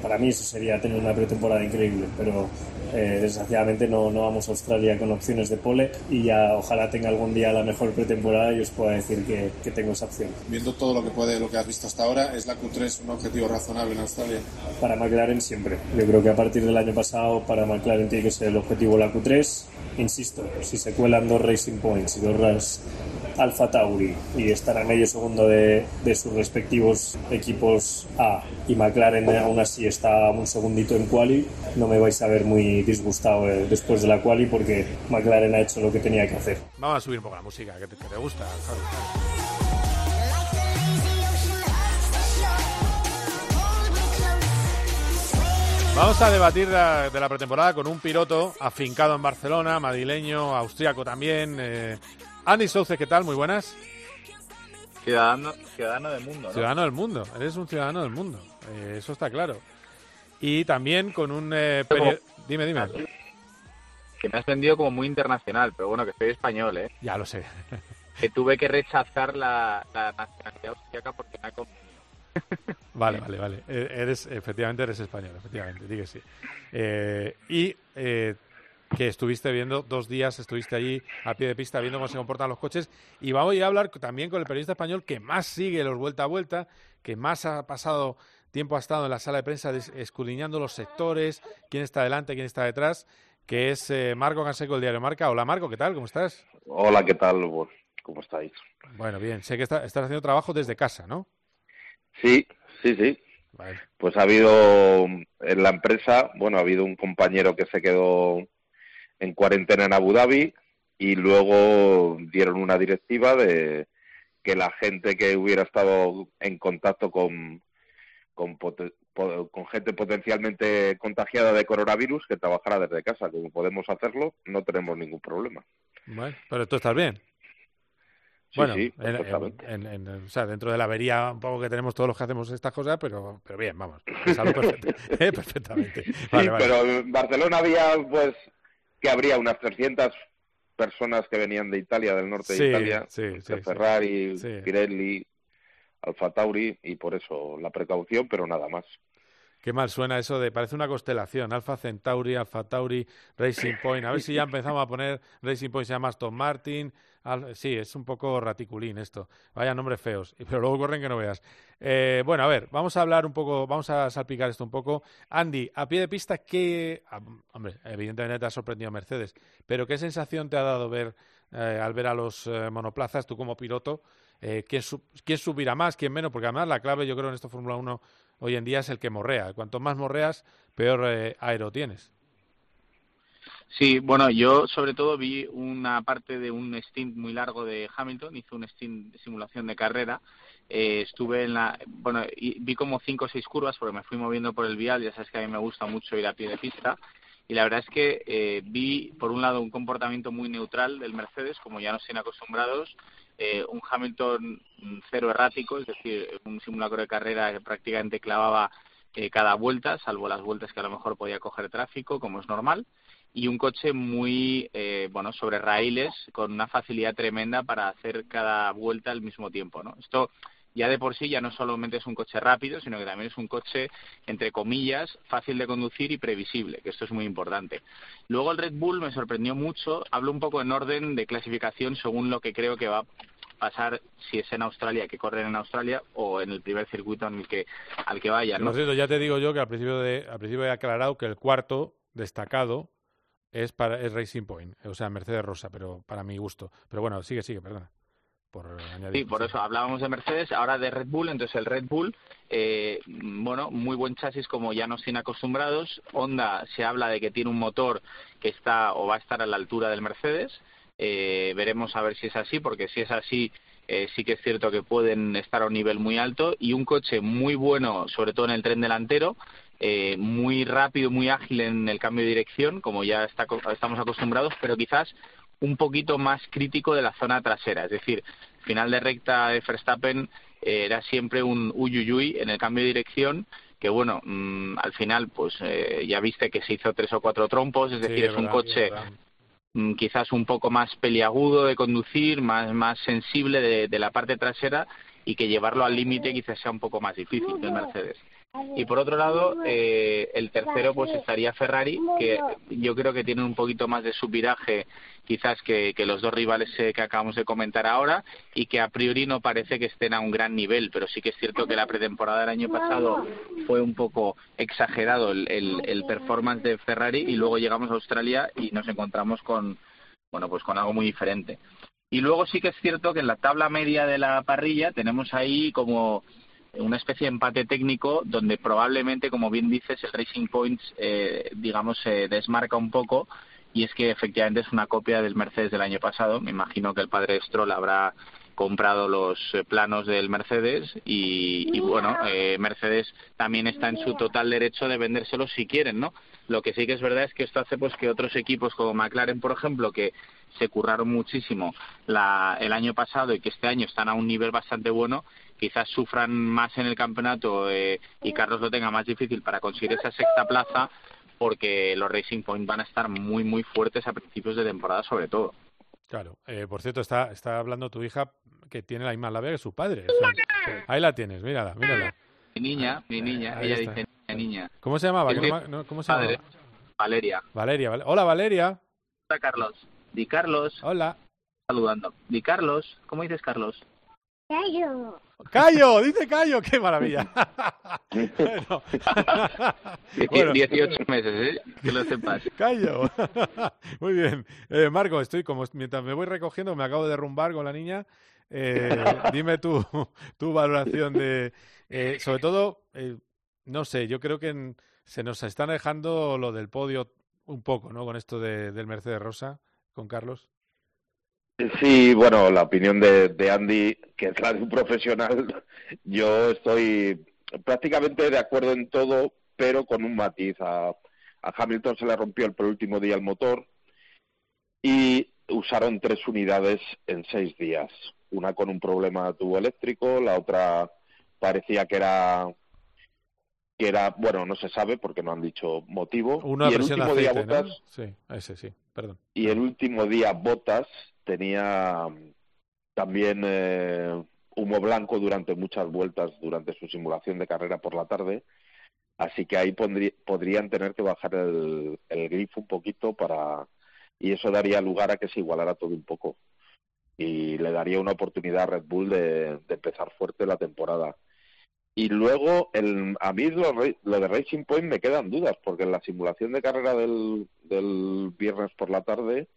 Para mí eso sería tener una pretemporada increíble, pero eh, desgraciadamente no, no vamos a Australia con opciones de pole y ya ojalá tenga algún día la mejor pretemporada y os pueda decir que, que, tengo esa opción. Viendo todo lo que puede, lo que has visto hasta ahora, ¿es la Q3 un objetivo razonable en Australia? Para McLaren siempre. Yo creo que a partir del año pasado para McLaren tiene que ser el objetivo la Q3. Insisto, si se cuelan dos Racing Points y dos Alfa Tauri y estarán ellos segundo de, de sus respectivos equipos A y McLaren aún así está un segundito en quali, no me vais a ver muy disgustado eh, después de la quali porque McLaren ha hecho lo que tenía que hacer. Vamos a subir un poco la música, que te, que te gusta. Vamos a debatir de, de la pretemporada con un piloto afincado en Barcelona, madrileño, austriaco también. Eh, Andy Souce, ¿qué tal? Muy buenas. Ciudadano, ciudadano del mundo. ¿no? Ciudadano del mundo, eres un ciudadano del mundo, eh, eso está claro. Y también con un... Eh, Dime, dime. Que me has vendido como muy internacional, pero bueno, que soy español, ¿eh? Ya lo sé. [laughs] Que tuve que rechazar la, la nacionalidad austriaca porque me ha convenido. [laughs] [laughs] Vale, vale, vale. Eh, Eres, efectivamente, eres español, efectivamente, di que sí. Eh, y eh, que estuviste viendo dos días, estuviste allí a pie de pista viendo cómo se comportan los coches. Y vamos a hablar también con el periodista español que más sigue los vuelta a vuelta, que más ha pasado tiempo ha estado en la sala de prensa escudriñando los sectores, quién está delante, quién está detrás, que es eh, Marco Canseco del diario Marca. Hola Marco, ¿qué tal? ¿Cómo estás? Hola, ¿qué tal? ¿Cómo estáis? Bueno, bien, sé que está- estás haciendo trabajo desde casa, ¿no? Sí, sí, sí. Vale. Pues ha habido en la empresa, bueno, ha habido un compañero que se quedó en cuarentena en Abu Dhabi y luego dieron una directiva de que la gente que hubiera estado en contacto con, con, gente potencialmente contagiada de coronavirus que trabajara desde casa. Como podemos hacerlo, no tenemos ningún problema. Bueno, pero tú estás bien. Sí, bueno, sí, en- en- o sea, dentro de la avería un poco que tenemos todos los que hacemos estas cosas, pero, pero bien, vamos, de salud perfecta- [laughs] eh, perfectamente. Vale, sí, vale. pero en Barcelona había, pues, que habría unas 300 personas que venían de Italia, del norte Sí, de Italia, sí. Ferrari. Pirelli, Alfa Tauri, y por eso la precaución, pero nada más. Qué mal suena eso de, parece una constelación, Alfa Centauri, Alfa Tauri, Racing Point, a ver si ya empezamos a poner Racing Point se llama Aston Martin, sí, es un poco raticulín esto, vaya nombres feos, [laughs] pero luego corren que no veas. Eh, bueno, a ver, vamos a hablar un poco, vamos a salpicar esto un poco. Andy, a pie de pista, ¿qué, hombre, evidentemente te ha sorprendido Mercedes, pero qué sensación te ha dado ver, eh, al ver a los eh, monoplazas, tú como piloto, ¿quién, quién subirá más, quién menos? Porque además la clave yo creo en esto Fórmula 1 hoy en día es el que morrea. Cuanto más morreas, peor eh, aero tienes. Sí, bueno, yo sobre todo vi una parte de un stint muy largo de Hamilton, hizo un stint de simulación de carrera. Eh, estuve en la, bueno, y vi como cinco o seis curvas porque me fui moviendo por el vial, ya sabes que a mí me gusta mucho ir a pie de pista. Y la verdad es que eh, vi, por un lado, un comportamiento muy neutral del Mercedes, como ya nos tienen acostumbrados, eh, un Hamilton mm, cero errático, es decir, un simulacro de carrera que prácticamente clavaba eh, cada vuelta, salvo las vueltas que a lo mejor podía coger tráfico, como es normal y un coche muy eh, bueno sobre raíles con una facilidad tremenda para hacer cada vuelta al mismo tiempo no esto ya de por sí ya no solamente es un coche rápido sino que también es un coche entre comillas fácil de conducir y previsible que esto es muy importante luego el Red Bull me sorprendió mucho hablo un poco en orden de clasificación según lo que creo que va a pasar si es en Australia que corren en Australia o en el primer circuito en el que al que vayan ¿no? Por cierto, ya te digo yo que al principio, de, al principio he aclarado que el cuarto destacado es para es Racing Point, o sea, Mercedes Rosa, pero para mi gusto. Pero bueno, sigue, sigue, perdona. Por añadir. Sí, por eso hablábamos de Mercedes, ahora de Red Bull, entonces el Red Bull, eh, bueno, muy buen chasis como ya nos tiene acostumbrados. Honda se habla de que tiene un motor que está o va a estar a la altura del Mercedes. Eh, veremos a ver si es así, porque si es así, eh, sí que es cierto que pueden estar a un nivel muy alto y un coche muy bueno, sobre todo en el tren delantero, eh, muy rápido, muy ágil en el cambio de dirección, como ya está, estamos acostumbrados, pero quizás un poquito más crítico de la zona trasera. Es decir, final de recta de Verstappen eh, era siempre un uyuyuy en el cambio de dirección que bueno, mmm, al final pues eh, ya viste que se hizo tres o cuatro trompos, es decir, Sí, es un coche mm, quizás un poco más peliagudo de conducir, más, más sensible de, de la parte trasera y que llevarlo al límite quizás sea un poco más difícil que el Mercedes. Y por otro lado, eh, el tercero pues estaría Ferrari, que yo creo que tiene un poquito más de subviraje quizás que, que los dos rivales eh, que acabamos de comentar ahora y que a priori no parece que estén a un gran nivel, pero sí que es cierto que la pretemporada del año pasado fue un poco exagerado el, el, el performance de Ferrari y luego llegamos a Australia y nos encontramos con bueno pues con algo muy diferente. Y luego sí que es cierto que en la tabla media de la parrilla tenemos ahí como una especie de empate técnico donde probablemente, como bien dices, el Racing Points, eh, digamos, se desmarca un poco y es que efectivamente es una copia del Mercedes del año pasado. Me imagino que el padre Stroll habrá comprado los eh, planos del Mercedes y, bueno, eh, Mercedes también está en su total derecho de vendérselos si quieren, ¿no? Lo que sí que es verdad es que esto hace pues que otros equipos como McLaren, por ejemplo, que se curraron muchísimo la, el año pasado y que este año están a un nivel bastante bueno, quizás sufran más en el campeonato eh, y Carlos lo tenga más difícil para conseguir esa sexta plaza porque los Racing Point van a estar muy muy fuertes a principios de temporada sobre todo. Claro. Eh, por cierto, está, está hablando tu hija que tiene la misma labia que su padre. ahí la tienes, mírala, mírala. Mi niña, mi niña, ella dice niña. ¿Cómo se llamaba? ¿Cómo se llama? Valeria. Valeria, Hola, Valeria. Hola, Carlos. Di Carlos. Hola. Saludando. Di Carlos. ¿Cómo dices Carlos? Cayo. Cayo, dice Cayo, qué maravilla. bueno. 18 meses, ¿eh? Que lo sepas. Cayo. Muy bien. Eh, Marco, estoy como mientras me voy recogiendo, me acabo de derrumbar con la niña. Eh, dime tu, tu valoración de, eh, sobre todo, eh, no sé, yo creo que se nos están dejando lo del podio un poco, ¿no? Con esto de, del Mercedes Rosa, con Carlos. Sí, bueno, la opinión de, de Andy, que es la de un profesional, yo estoy prácticamente de acuerdo en todo, pero con un matiz. A, a Hamilton se le rompió el penúltimo día el motor y usaron tres unidades en seis días. Una con un problema de tubo eléctrico, la otra parecía que era que era, bueno, no se sabe porque no han dicho motivo. Una y el último día Botas, Sí, ese sí, perdón. Y el último día Botas tenía también eh, humo blanco durante muchas vueltas durante su simulación de carrera por la tarde. Así que ahí podrían tener que bajar el, el grifo un poquito para y eso daría lugar a que se igualara todo un poco y le daría una oportunidad a Red Bull de, empezar fuerte la temporada. Y luego, el, a mí lo, de Racing Point me quedan dudas, porque en la simulación de carrera del viernes por la tarde,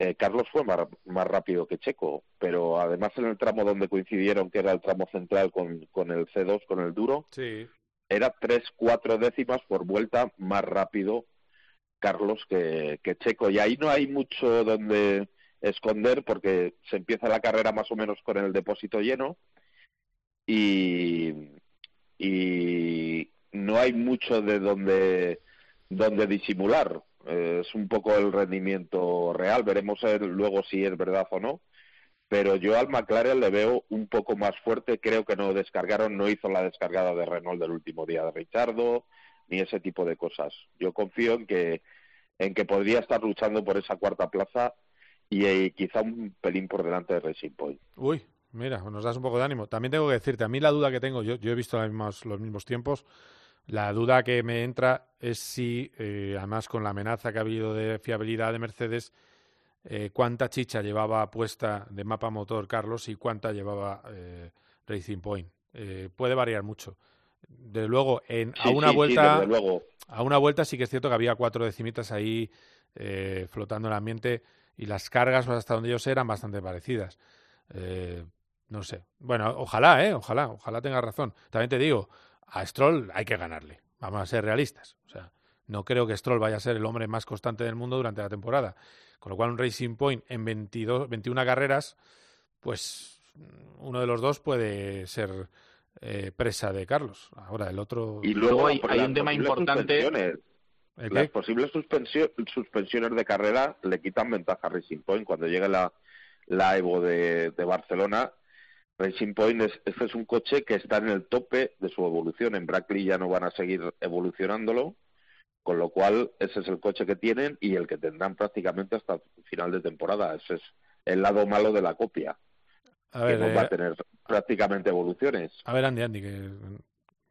eh, Carlos fue más, más, rápido que Checo, pero además en el tramo donde coincidieron, que era el tramo central con, con el C2, con el duro, sí. era tres, cuatro décimas por vuelta más rápido Carlos que, que Checo. Y ahí no hay mucho donde esconder, porque se empieza la carrera más o menos con el depósito lleno y, y no hay mucho de donde, donde disimular. Eh, es un poco el rendimiento real. Veremos luego si es verdad o no. Pero yo al McLaren le veo un poco más fuerte. Creo que no descargaron, no hizo la descargada de Renault del último día de Richardo, ni ese tipo de cosas. Yo confío en que, en que podría estar luchando por esa cuarta plaza y, y quizá un pelín por delante de Racing Point. Uy, Mira, nos das un poco de ánimo. También tengo que decirte, a mí la duda que tengo, yo, yo he visto los mismos tiempos, la duda que me entra es si, eh, además con la amenaza que ha habido de fiabilidad de Mercedes, eh, cuánta chicha llevaba puesta de mapa motor Carlos y cuánta llevaba eh, Racing Point. puede variar mucho. Desde luego, en, a una vuelta, a una vuelta sí que es cierto que había cuatro decimitas ahí flotando en el ambiente y las cargas hasta donde ellos eran bastante parecidas. Eh, no sé. Bueno, ojalá, ¿eh? Ojalá, ojalá tenga razón. También te digo, a Stroll hay que ganarle. Vamos a ser realistas. O sea, no creo que Stroll vaya a ser el hombre más constante del mundo durante la temporada. Con lo cual, un Racing Point en 22, 21 carreras, pues uno de los dos puede ser eh, presa de Carlos. Ahora, el otro. Y luego hay, un tema importante. Las posibles suspensiones de carrera le quitan ventaja a Racing Point cuando llegue la, la Evo de, de Barcelona Racing Point es, este es un coche que está en el tope de su evolución. En Brackley ya no van a seguir evolucionándolo, con lo cual ese es el coche que tienen y el que tendrán prácticamente hasta el final de temporada. Ese es el lado malo de la copia. A ver, que no va a eh, tener prácticamente evoluciones. A ver, Andy, Andy, que...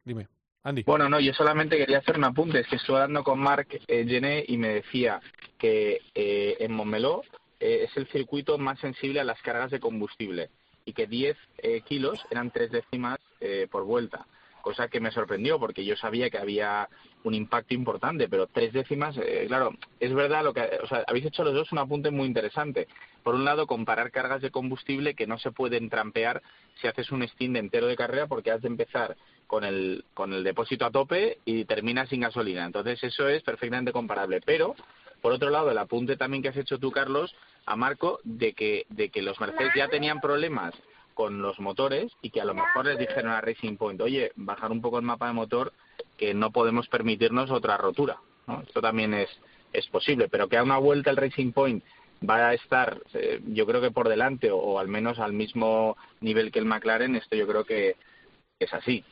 dime. Andy. Bueno, no, yo solamente quería hacer un apunte. Es que estuve hablando con Marc eh, y me decía que eh, en Montmeló eh, es el circuito más sensible a las cargas de combustible y que 10 eh, kilos eran tres décimas eh, por vuelta. cosa que me sorprendió porque yo sabía que había un impacto importante, pero tres décimas, eh, claro, es verdad lo que, o sea, habéis hecho los dos un apunte muy interesante. Por un lado, comparar cargas de combustible que no se pueden trampear si haces un stint entero de carrera porque has de empezar con el, con el depósito a tope y terminas sin gasolina. Entonces, eso es perfectamente comparable. Pero, por otro lado, el apunte también que has hecho tú, Carlos, a Marco, de que, de que los Mercedes ya tenían problemas con los motores y que a lo mejor les dijeron a Racing Point, oye, bajar un poco el mapa de motor, que no podemos permitirnos otra rotura. ¿no? Esto también es, es posible, pero que a una vuelta el Racing Point va a estar, eh, yo creo que por delante o, al menos al mismo nivel que el McLaren, esto yo creo que es así.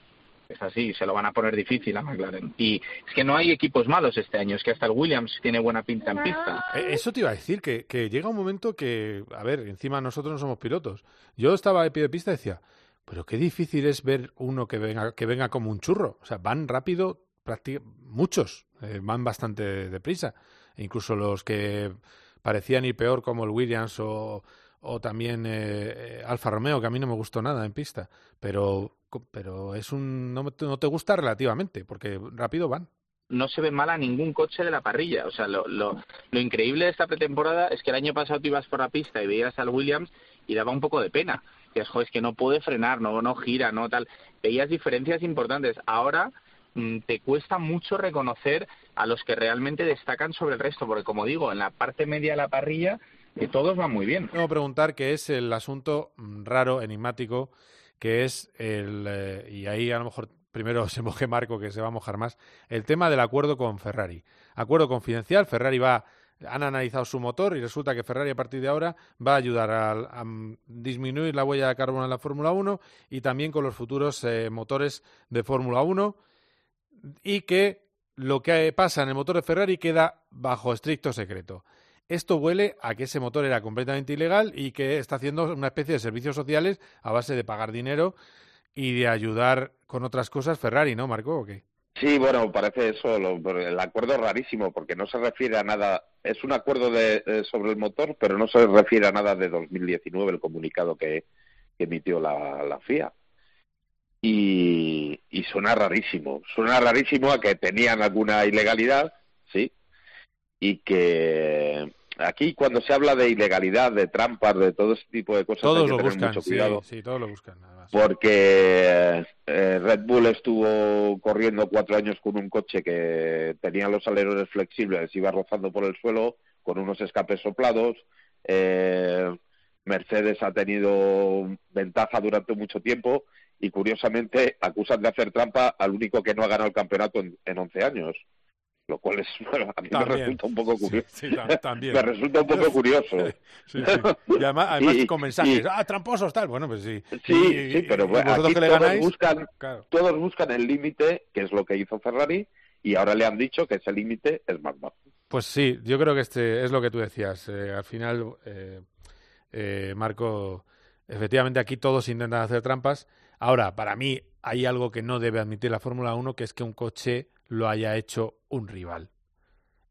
Es así, se lo van a poner difícil a McLaren. Y es que no hay equipos malos este año, es que hasta el Williams tiene buena pinta en pista. Eh, Eso te iba a decir, que, llega un momento que, a ver, encima nosotros no somos pilotos. Yo estaba de pie de pista y decía, pero qué difícil es ver uno que venga, que venga como un churro. O sea, van rápido, muchos, eh, van bastante deprisa. E incluso los que parecían ir peor como el Williams o, o también eh, Alfa Romeo, que a mí no me gustó nada en pista. Pero, pero es un no, no te gusta relativamente, porque rápido van no se ve mal a ningún coche de la parrilla. O sea, lo, lo, lo, increíble de esta pretemporada es que el año pasado tú ibas por la pista y veías al Williams y daba un poco de pena. Que es, es que no puede frenar, no, no gira, no tal. Veías diferencias importantes. Ahora mmm, te cuesta mucho reconocer a los que realmente destacan sobre el resto, porque como digo, en la parte media de la parrilla que todos van muy bien. Tengo que preguntar qué es el asunto raro, enigmático, que es el, eh, y ahí a lo mejor primero [laughs] se moje Marco, que se va a mojar más, el tema del acuerdo con Ferrari. Acuerdo confidencial, Ferrari va, han analizado su motor y resulta que Ferrari a partir de ahora va a ayudar a, disminuir la huella de carbono en la Fórmula 1 y también con los futuros eh, motores de Fórmula 1 y que lo que pasa en el motor de Ferrari queda bajo estricto secreto. Esto huele a que ese motor era completamente ilegal y que está haciendo una especie de servicios sociales a base de pagar dinero y de ayudar con otras cosas Ferrari, ¿no, Marco? ¿O qué? Sí, bueno, parece eso. Lo, el acuerdo es rarísimo porque no se refiere a nada. Es un acuerdo de, eh, sobre el motor, pero no se refiere a nada de 2019, el comunicado que, emitió la, la FIA. Y, y suena rarísimo. Suena rarísimo a que tenían alguna ilegalidad, sí, y que aquí cuando se habla de ilegalidad, de trampas, de todo ese tipo de cosas, todos hay que lo tener buscan, mucho sí, cuidado. sí, todos lo buscan. Además. Porque eh, Red Bull estuvo corriendo cuatro años con un coche que tenía los alerones flexibles, iba rozando por el suelo, con unos escapes soplados. Eh, Mercedes ha tenido ventaja durante mucho tiempo y curiosamente acusan de hacer trampa al único que no ha ganado el campeonato en, en 11 años lo cual es [laughs] bueno, a mí También. me resulta un poco curioso. Sí, sí, tam- también. me resulta un poco [laughs] curioso. Sí, sí. Y además, además Y- con mensajes, y- ah, tramposos, tal. Bueno, pues sí. Sí, Y- sí, pero bueno, aquí que le todos ganáis, buscan, claro. todos buscan el límite, que es lo que hizo Ferrari, y ahora le han dicho que ese límite es más bajo. Pues sí, yo creo que este es lo que tú decías. Eh, al final, eh, eh, Marco, efectivamente aquí todos intentan hacer trampas. Ahora, para mí hay algo que no debe admitir la Fórmula 1, que es que un coche lo haya hecho un rival.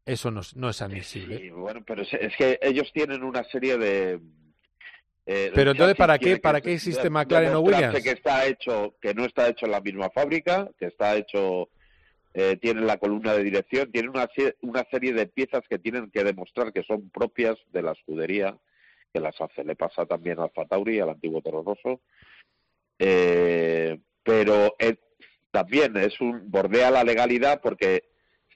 Eso no, es- no es admisible. Sí, bueno, pero es, es que ellos tienen una serie de... eh, Pero entonces, ¿para qué- para qué de- existe McLaren o Williams? que está hecho, que no está hecho en la misma fábrica, que está hecho, eh, tiene la columna de dirección, tiene una, se- una serie de piezas que tienen que demostrar que son propias de la escudería que las hace. Le pasa también a Alfa Tauri, al antiguo Toro Rosso. Eh, pero eh, también es un bordea la legalidad porque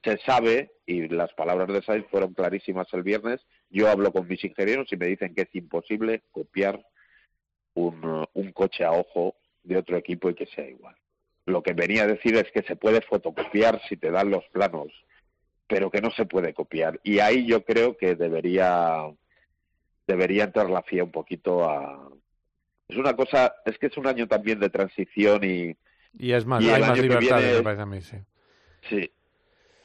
se sabe, y las palabras de Sainz fueron clarísimas el viernes, yo hablo con mis ingenieros y me dicen que es imposible copiar un, uh, un coche a ojo de otro equipo y que sea igual. Lo que venía a decir es que se puede fotocopiar si te dan los planos, pero que no se puede copiar. Y ahí yo creo que debería debería entrar la FIA un poquito a es una cosa es que es un año también de transición y Y es más, y hay más libertades, viene- me parece a mí, sí. Sí.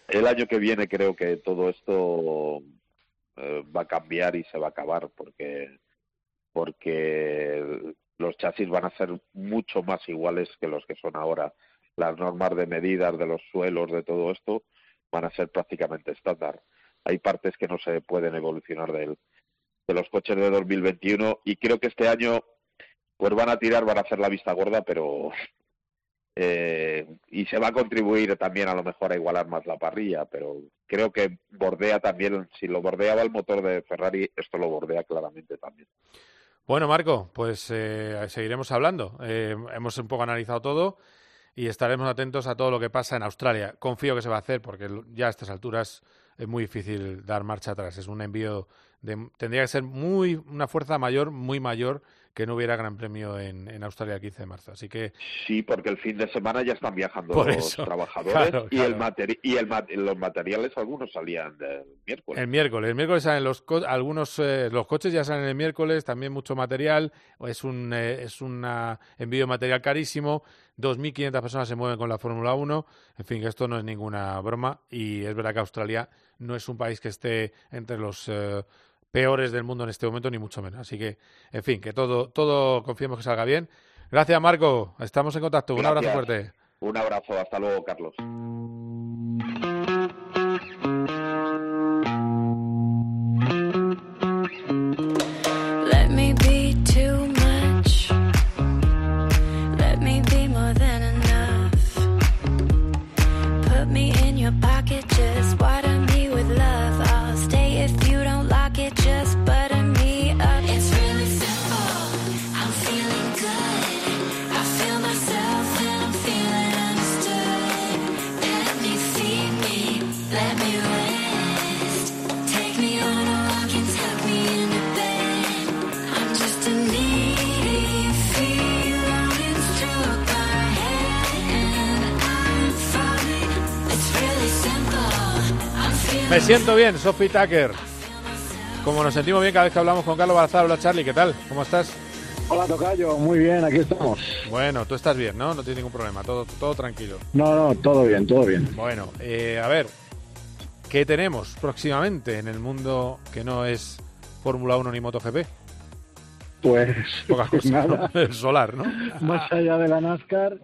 El año que viene creo que todo esto eh, va a cambiar y se va a acabar porque porque los chasis van a ser mucho más iguales que los que son ahora. Las normas de medidas de los suelos, de todo esto, van a ser prácticamente estándar. Hay partes que no se pueden evolucionar de, él, de los coches de 2021 y creo que este año pues van a tirar, van a hacer la vista gorda, pero eh, y se va a contribuir también a lo mejor a igualar más la parrilla, pero creo que bordea también, si lo bordeaba el motor de Ferrari, esto lo bordea claramente también. Bueno, Marco, pues eh, seguiremos hablando. Eh, hemos un poco analizado todo y estaremos atentos a todo lo que pasa en Australia. Confío que se va a hacer porque ya a estas alturas es muy difícil dar marcha atrás. Es un envío de, tendría que ser muy una fuerza mayor, muy mayor que no hubiera Gran Premio en, en, Australia el 15 de marzo. Así que sí, porque el fin de semana ya están viajando los trabajadores y, El y el los materiales algunos salían el miércoles. El miércoles, el miércoles salen los algunos eh, los coches ya salen el miércoles, también mucho material. Es un eh, es un envío de material carísimo. 2.500 personas se mueven con la Fórmula 1. En fin, que esto no es ninguna broma y es verdad que Australia no es un país que esté entre los eh, peores del mundo en este momento, ni mucho menos. Así que, en fin, que todo, todo confiemos que salga bien. Gracias, Marco. Estamos en contacto. Un abrazo fuerte. Un abrazo. Hasta luego, Carlos. Me siento bien, Sophie Tucker. Como nos sentimos bien cada vez que hablamos con Carlos Balazar. Hola Charlie, ¿qué tal? ¿Cómo estás? Tocayo, muy bien, aquí estamos. Bueno, tú estás bien, ¿no? No tienes ningún problema, todo, todo tranquilo. No, no, todo bien, todo bien. Bueno, eh, a ver, ¿qué tenemos próximamente en el mundo que no es Fórmula 1 ni MotoGP? Pues, Pocas [laughs] cosas, nada. El solar, ¿no? Más allá de la NASCAR.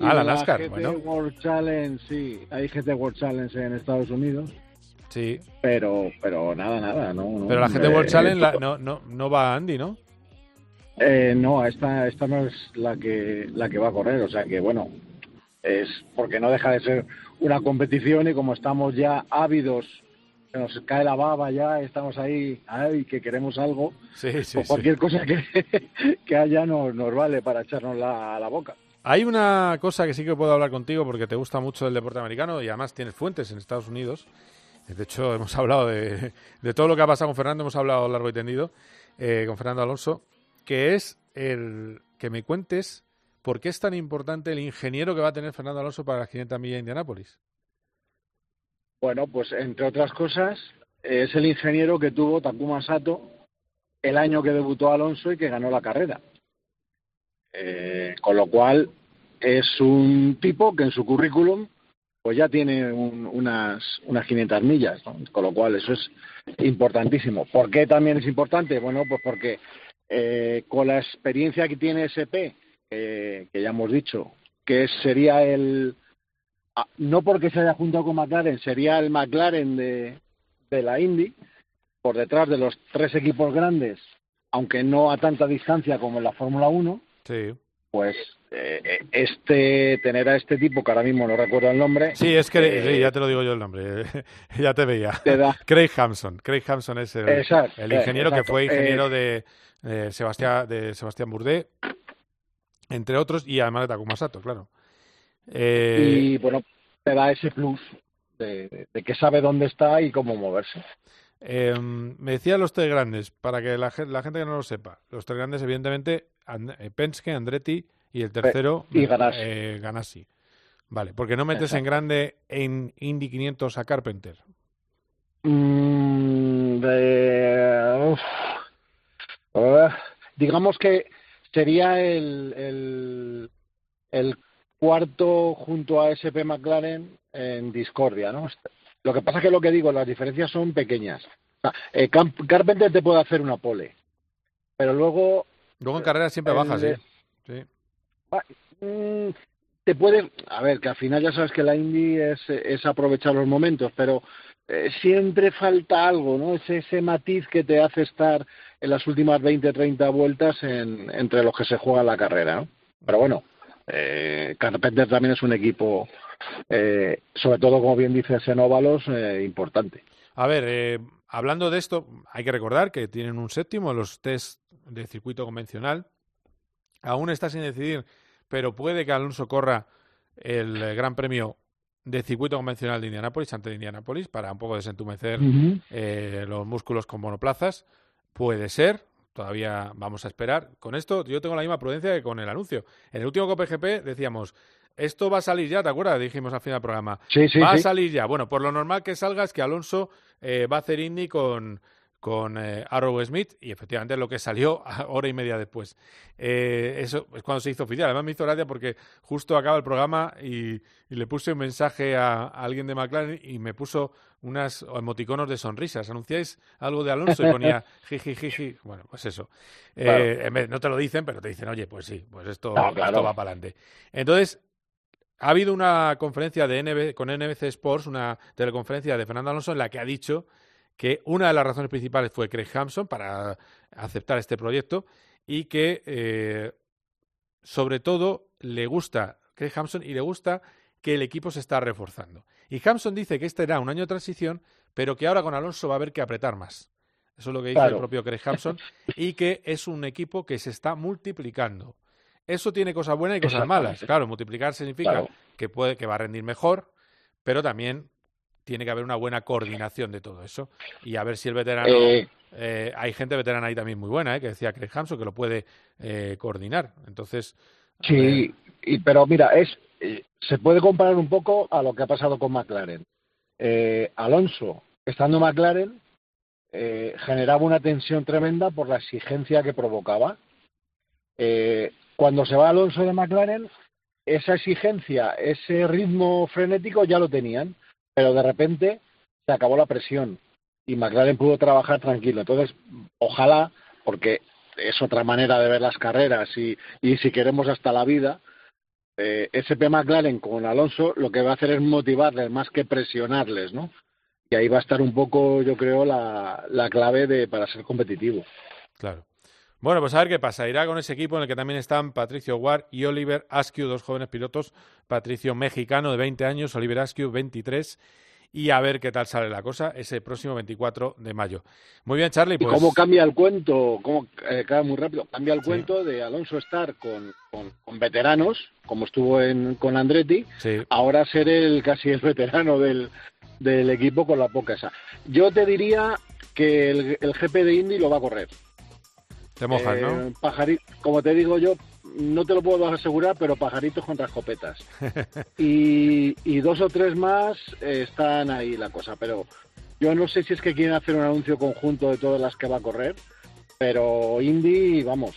Ah, la NASCAR, GT bueno. World Challenge, sí, hay GT World Challenge en Estados Unidos. Sí. Pero, pero nada, nada, no. Pero la eh, World Challenge la- no, no, no va a Andy, ¿no? Eh, no, esta, esta no es la que, la que va a correr, o sea que bueno, es porque no deja de ser una competición y como estamos ya ávidos, se nos cae la baba ya, estamos ahí, ay, que queremos algo, Sí, sí, pues sí. cualquier cosa que, [laughs] que haya nos, nos vale para echarnos la, la boca. Hay una cosa que sí que puedo hablar contigo porque te gusta mucho el deporte americano y además tienes fuentes en Estados Unidos. De hecho, [laughs] hemos hablado de, de todo lo que ha pasado con Fernando, hemos hablado largo y tendido eh, con Fernando Alonso, que es el que me cuentes por qué es tan importante el ingeniero que va a tener Fernando Alonso para las 500 millas de Indianápolis. Bueno, pues entre otras cosas, es el ingeniero que tuvo Takuma Sato el año que debutó Alonso y que ganó la carrera. Eh, con lo cual, es un tipo que en su currículum pues ya tiene un- unas, unas 500 millas, con lo cual eso es importantísimo. ¿Por qué también es importante? Bueno, pues porque eh, con la experiencia que tiene SP, eh, que ya hemos dicho, que sería el, ah, no porque se haya juntado con McLaren, sería el McLaren de, de la Indy, por detrás de los tres equipos grandes, aunque no a tanta distancia como en la Fórmula 1, Sí. pues este tener a este tipo, que ahora mismo no recuerdo el nombre, Sí, es que eh, sí, ya te lo digo yo el nombre, [laughs] ya te veía. Te da. [laughs] Craig Hampson. Craig Hampson es el, Exacto, el eh, ingeniero que fue ingeniero Eh, de, eh, Sebastián, de Sebastián Bourdais, entre otros, y además de Takuma Sato, claro. Eh, y bueno, te da ese plus de, de- de que sabe dónde está y cómo moverse. eh, me decía los tres grandes, para que la, la gente que no lo sepa. Los tres grandes, evidentemente, And- eh, Penske, Andretti y el tercero, y Ganassi. eh, Ganassi. Vale, porque no metes en grande en Indy 500 a Carpenter. Mm, de- uf. Digamos que sería el, el, el cuarto junto a SP McLaren en discordia, ¿no? Lo que pasa es que lo que digo, las diferencias son pequeñas. O sea, eh, Carpenter te puede hacer una pole, pero luego Luego en carrera siempre el bajas, ¿eh? Sí. Mm, te puede, a ver, que al final ya sabes que la Indy es, es aprovechar los momentos, pero eh, siempre falta algo, ¿no? Ese, ese matiz que te hace estar en las últimas 20, 30 vueltas en, entre los que se juega la carrera. Pero bueno, Eh, Carpenter también es un equipo, eh, sobre todo, como bien dices, en eh, importante. A ver, eh, hablando de esto, hay que recordar que tienen un séptimo los test de circuito convencional. Aún está sin decidir, pero puede que Alonso corra el Gran Premio de circuito convencional de Indianápolis, ante de Indianápolis, para un poco desentumecer eh, los músculos con monoplazas. Puede ser, todavía vamos a esperar. Con esto yo tengo la misma prudencia que con el anuncio. En el último COPGP decíamos, esto va a salir ya, ¿te acuerdas? Dijimos al final del programa. Sí, sí, va a salir ya. Bueno, por lo normal que salga es que Alonso eh, va a hacer Indy con, con eh, Arrow Smith y efectivamente es lo que salió [laughs] hora y media después. Eh, eso es cuando se hizo oficial. Además me hizo gracia porque justo acaba el programa y, y le puse un mensaje a, a alguien de McLaren y me puso unas emoticonos de sonrisas. Anunciáis algo de Alonso y ponía [laughs] jiji, jiji. Bueno, pues eso. Eh, Claro. no te lo dicen, pero te dicen, oye, pues sí, pues esto, No, claro. esto va para adelante. Entonces, ha habido una conferencia de NB con NBC Sports, una teleconferencia de Fernando Alonso en la que ha dicho que una de las razones principales fue Craig Hampson para aceptar este proyecto y que eh, sobre todo le gusta Craig Hampson y le gusta que el equipo se está reforzando. Y Hampson dice que este era un año de transición, pero que ahora con Alonso va a haber que apretar más. Eso es lo que dice Claro. el propio Craig Hampson y que es un equipo que se está multiplicando. Eso tiene cosas buenas y cosas malas. Claro, multiplicar significa Claro. que puede que va a rendir mejor, pero también tiene que haber una buena coordinación de todo eso y a ver si el veterano Eh, eh, hay gente veterana ahí también muy buena, ¿eh? que decía Craig Hampson que lo puede eh, coordinar. Entonces, Sí, y, pero mira, es eh, se puede comparar un poco a lo que ha pasado con McLaren. Eh, Alonso, estando en McLaren, eh, generaba una tensión tremenda por la exigencia que provocaba. Eh, cuando se va Alonso de McLaren, esa exigencia, ese ritmo frenético ya lo tenían, pero de repente se acabó la presión y McLaren pudo trabajar tranquilo. Entonces, ojalá, porque es otra manera de ver las carreras y, y si queremos hasta la vida, eh, SP McLaren con Alonso lo que va a hacer es motivarles más que presionarles, ¿no? Y ahí va a estar un poco, yo creo, la, la clave de para ser competitivo. claro. Bueno, pues a ver qué pasa. Irá con ese equipo en el que también están Patricio Ward y Oliver Askew, dos jóvenes pilotos. Patricio mexicano de 20 años, Oliver Askew 23. Y a ver qué tal sale la cosa ese próximo 24 de mayo. Muy bien, Charlie. Y Pues, cómo cambia el cuento, cómo eh, muy rápido, cambia el cuento de Alonso estar con, con, con veteranos, como estuvo en, con Andretti, sí. ahora ser el casi el veterano del, del equipo con la poca esa. Yo te diría que el, el GP de Indy lo va a correr. Te mojas, Eh, ¿no? pajari- como te digo yo, no te lo puedo asegurar, pero pajaritos contra escopetas. [laughs] Y, y dos o tres más eh, están ahí la cosa, pero yo no sé si es que quieren hacer un anuncio conjunto de todas las que va a correr, pero Indy, vamos.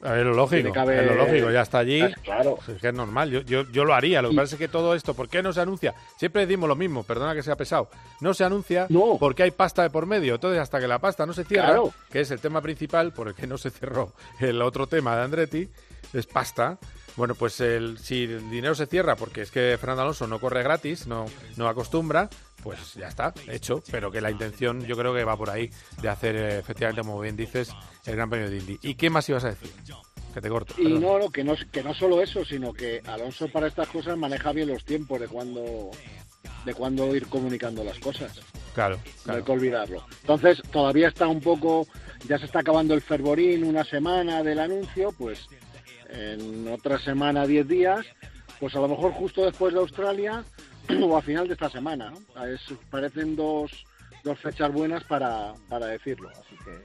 Ver, lo lógico, es lo lógico, ya está allí. Es claro. Es que es normal, yo, yo, yo lo haría. Lo que pasa es que todo esto, ¿por qué no se anuncia? Siempre decimos lo mismo, perdona que sea pesado. No se anuncia porque hay pasta de por medio. Entonces, hasta que la pasta no se cierra, Claro. que es el tema principal por el que no se cerró el otro tema de Andretti, es pasta. Bueno, pues el, si el dinero se cierra porque es que Fernando Alonso no corre gratis, no, no acostumbra, pues ya está, hecho. Pero que la intención yo creo que va por ahí de hacer efectivamente, como bien dices, el Gran Premio de Indy. ¿Y qué más ibas a decir? Que te corto. Y no, no, que no, que no solo eso, sino que Alonso para estas cosas maneja bien los tiempos de cuando de cuándo ir comunicando las cosas. Claro, No hay claro. que olvidarlo. Entonces, todavía está un poco, ya se está acabando el fervorín, una semana del anuncio, pues en otra semana, 10 días, pues a lo mejor justo después de Australia [clears throat] o a final de esta semana. ¿no? Es- parecen dos, dos fechas buenas para, para decirlo. Así que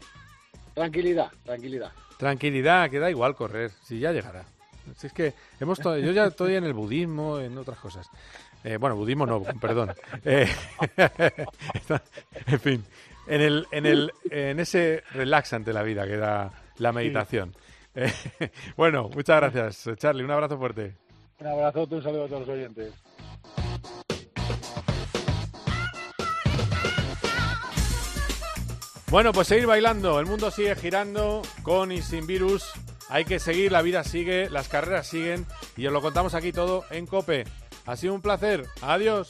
tranquilidad, tranquilidad. Tranquilidad, que da igual correr, si ya llegará. Si es que hemos yo ya estoy en el budismo, en otras cosas. Eh, bueno, budismo no, perdón. [laughs] Eh, [laughs] en fin, en el, en el, en ese relax ante la vida que da la meditación. Eh, [laughs] bueno, muchas gracias, Charlie. Un abrazo fuerte. Un abrazo, un saludo a todos los oyentes. Bueno, pues seguir bailando. El mundo sigue girando con y sin virus. Hay que seguir, la vida sigue, las carreras siguen y os lo contamos aquí todo en Cope. Ha sido un placer. Adiós.